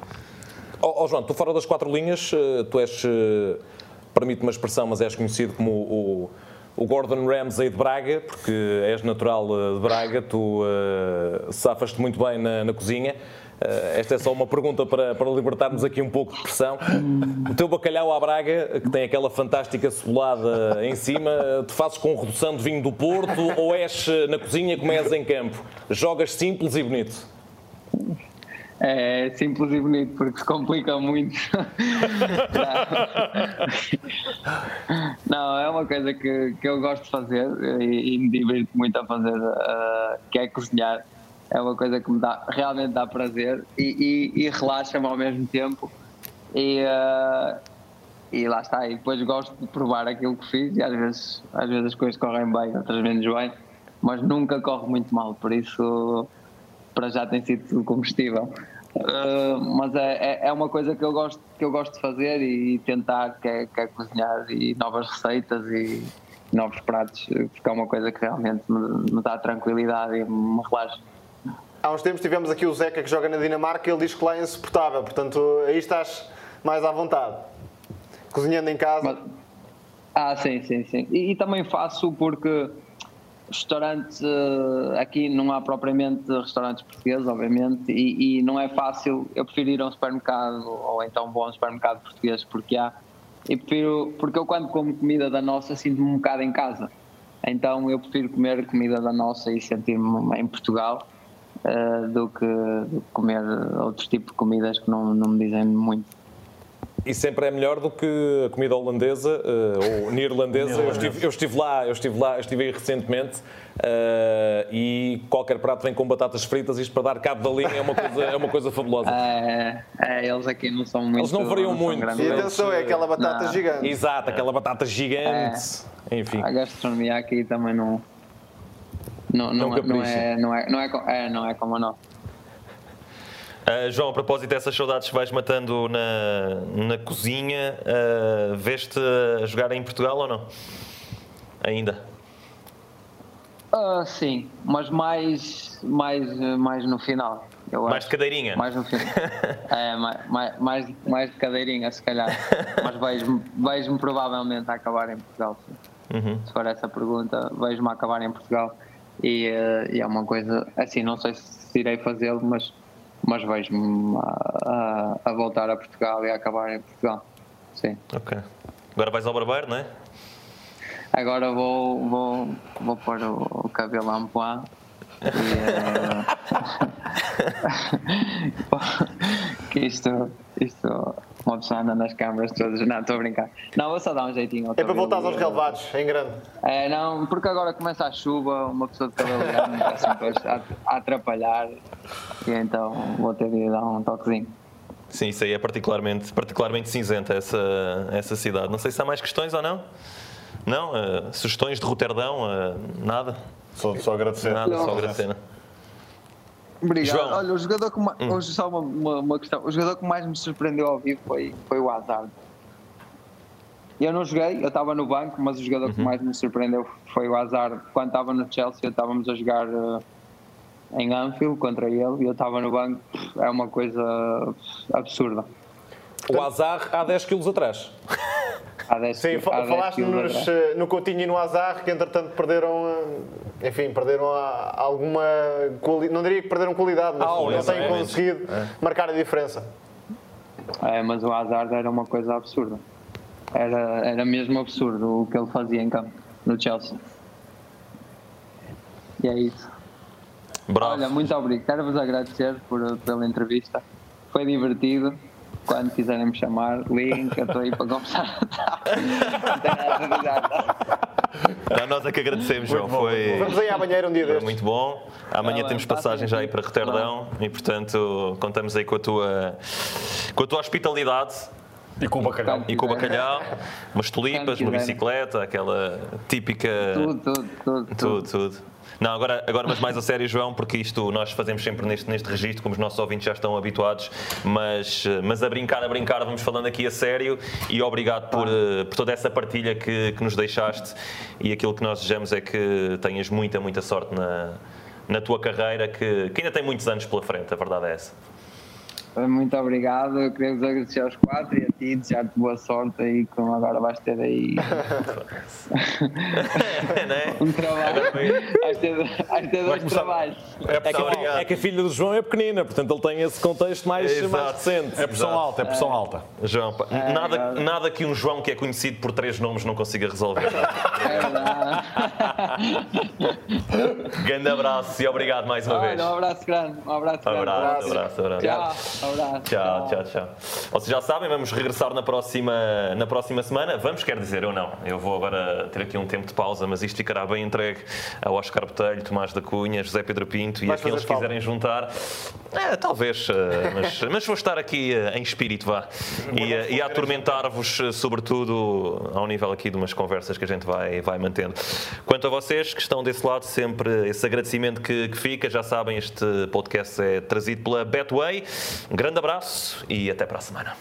oh, oh, João, tu fora das quatro linhas, eh, tu és, eh, permite uma expressão, mas és conhecido como o, o Gordon Ramsay de Braga, porque és natural eh, de Braga, tu uh, safas-te muito bem na, na cozinha. Uh, esta é só uma pergunta para, para libertarmos aqui um pouco de pressão. O teu bacalhau à Braga, que tem aquela fantástica cebolada em cima, tu fazes com redução de vinho do Porto ou és na cozinha como és em campo? Jogas simples e bonito? É simples e bonito, porque se complica muito. Não, é uma coisa que, que eu gosto de fazer e, e me divirto muito a fazer, uh, que é cozinhar é uma coisa que me dá, realmente dá prazer e, e, e relaxa-me ao mesmo tempo. E, uh, e lá está, e depois gosto de provar aquilo que fiz e às vezes, às vezes as coisas correm bem, outras menos bem, mas nunca corre muito mal, por isso para já tem sido tudo combustível. Uh, mas é, é, é, uma coisa que eu gosto que eu gosto de fazer e tentar que é, que é cozinhar e novas receitas e novos pratos porque é uma coisa que realmente me, me dá tranquilidade e me relaxa Há uns tempos tivemos aqui o Zeca que joga na Dinamarca e ele diz que lá é insuportável, portanto aí estás mais à vontade. Cozinhando em casa. Mas, ah, sim, sim, sim. E, e, também faço porque restaurantes, eh, aqui não há propriamente restaurantes portugueses, obviamente, e, e não é fácil. Eu prefiro ir a um supermercado ou então vou a um supermercado português porque há. E prefiro, porque eu quando como comida da nossa sinto-me um bocado em casa. Então eu prefiro comer comida da nossa e sentir-me em Portugal eh, do, que, do que comer outro tipo de comidas que não, não me dizem muito. E sempre é melhor do que a comida holandesa eh, ou neerlandesa. eu, estive, eu estive lá, eu estive lá, eu estive aí recentemente eh, e qualquer prato vem com batatas fritas. Isto para dar cabo da linha é uma coisa, é uma coisa fabulosa. É, é, eles aqui não são muito. Eles não variam são muito. E atenção, é aquela batata Não. gigante. Exato, aquela batata gigante. Enfim. A gastronomia aqui também não. Não, não, Não é, não, é, não, é, não, é, é, não é como a nossa. Ah, João, a propósito dessas saudades que vais matando na, na cozinha, ah, veste a jogar em Portugal ou não? Ainda? Ah, sim, mas mais, mais, mais no final. Eu Mais acho. de cadeirinha? Mais no final. é, mais, mais, mais, mais de cadeirinha, se calhar. Mas vejo-me vejo provavelmente a acabar em Portugal. sim. Uhum. Se for essa pergunta, vejo-me a acabar em Portugal. E, eh, e é uma coisa, assim, não sei se irei fazê-lo, mas, mas vejo-me a, a- a voltar a Portugal e a acabar em Portugal. Sim. Ok. Agora vais ao barbeiro, não é? Agora vou, vou, vou pôr o, o cabelo a empoar. E, eh, que isto, isto, uma pessoa anda nas câmaras todas. Não, estou a brincar. Não, vou só dar um jeitinho. É para voltar aos relevados, em grande. É, não, porque agora começa a chuva, uma pessoa de cabelo grande está sempre a, atrapalhar. E então vou ter de dar um toquezinho. Sim, isso aí é particularmente, particularmente cinzenta, essa, essa cidade. Não sei se há mais questões ou não. Não? Ah, sugestões de Roterdão? Ah, nada? Só, só agradecer. Nada, só Não. agradecer. Obrigado. João. Olha, o jogador que mais, hoje só uma, uma, uma questão. O jogador que mais me surpreendeu ao vivo foi, foi o Hazard. Eu não joguei, eu estava no banco, mas o jogador que mais me surpreendeu foi o Hazard. Quando estava no Chelsea, estávamos a jogar eh, em Anfield contra ele e eu estava no banco. É uma coisa absurda. O azar há 10 quilos atrás. Há 10 Sim, há fa- 10 falaste nos, eh, no Coutinho e no Azar, que entretanto perderam, eh, enfim, perderam alguma, quali- não diria que perderam qualidade, mas Ah, não têm exatamente. conseguido marcar a diferença. É, mas o Hazard era uma coisa absurda. Era, era mesmo absurdo o que ele fazia em campo, no Chelsea. E é isso. Bravo. Olha, muito obrigado. Quero-vos agradecer por, pela entrevista. Foi divertido. Quando quiserem me chamar, liguem que eu estou aí para conversar. Não nada a tá? Não, nós é que agradecemos, João. Foi, Vamos aí à banheira um dia foi destes. muito bom. Amanhã Tá bem, temos passagem já aí para Roterdão e, portanto, contamos aí com a tua, com a tua hospitalidade E com o bacalhau. e com o bacalhau, umas tulipas, uma bicicleta, aquela típica. Tudo, tudo, tudo. Tudo, tudo. Não, agora, agora mas mais a sério, João, porque isto nós fazemos sempre neste, neste registro, como os nossos ouvintes já estão habituados, mas, mas a brincar, a brincar, vamos falando aqui a sério e obrigado por, eh, por toda essa partilha que, que nos deixaste e aquilo que nós desejamos é que tenhas muita, muita sorte na, na tua carreira, que, que ainda tem muitos anos pela frente, a verdade é essa. Muito obrigado. Eu queria vos agradecer aos quatro e a ti, desejar-te boa sorte aí, como agora vais ter aí né? um trabalho. Vais ter, vais ter dois começar- trabalhos. É que, obrigado. é que a filha do João é pequenina, portanto ele tem esse contexto mais, Exato. mais recente. É pressão Exato. alta, é pressão alta. João, É, nada, obrigado. nada que um João que é conhecido por três nomes não consiga resolver. É verdade. Grande abraço e obrigado mais uma vez. Olha, um abraço grande. Um abraço grande. Abraço, abraço, abraço. Tchau. Abraço. Tchau, tchau, tchau. Vocês já sabem, vamos regressar na próxima, na próxima semana. Vamos, quer dizer, eu não. Eu vou agora ter aqui um tempo de pausa, mas isto ficará bem entregue a Oscar Botelho, Tomás da Cunha, José Pedro Pinto e a quem eles quiserem juntar. É, talvez, eh, mas, mas vou estar aqui eh, em espírito, vá. E, eh, e a atormentar-vos, sobretudo, ao nível aqui de umas conversas que a gente vai, vai mantendo. Quanto a vocês que estão desse lado, sempre esse agradecimento que, que fica. Já sabem, este podcast é trazido pela Betway. Um grande abraço e até para a semana.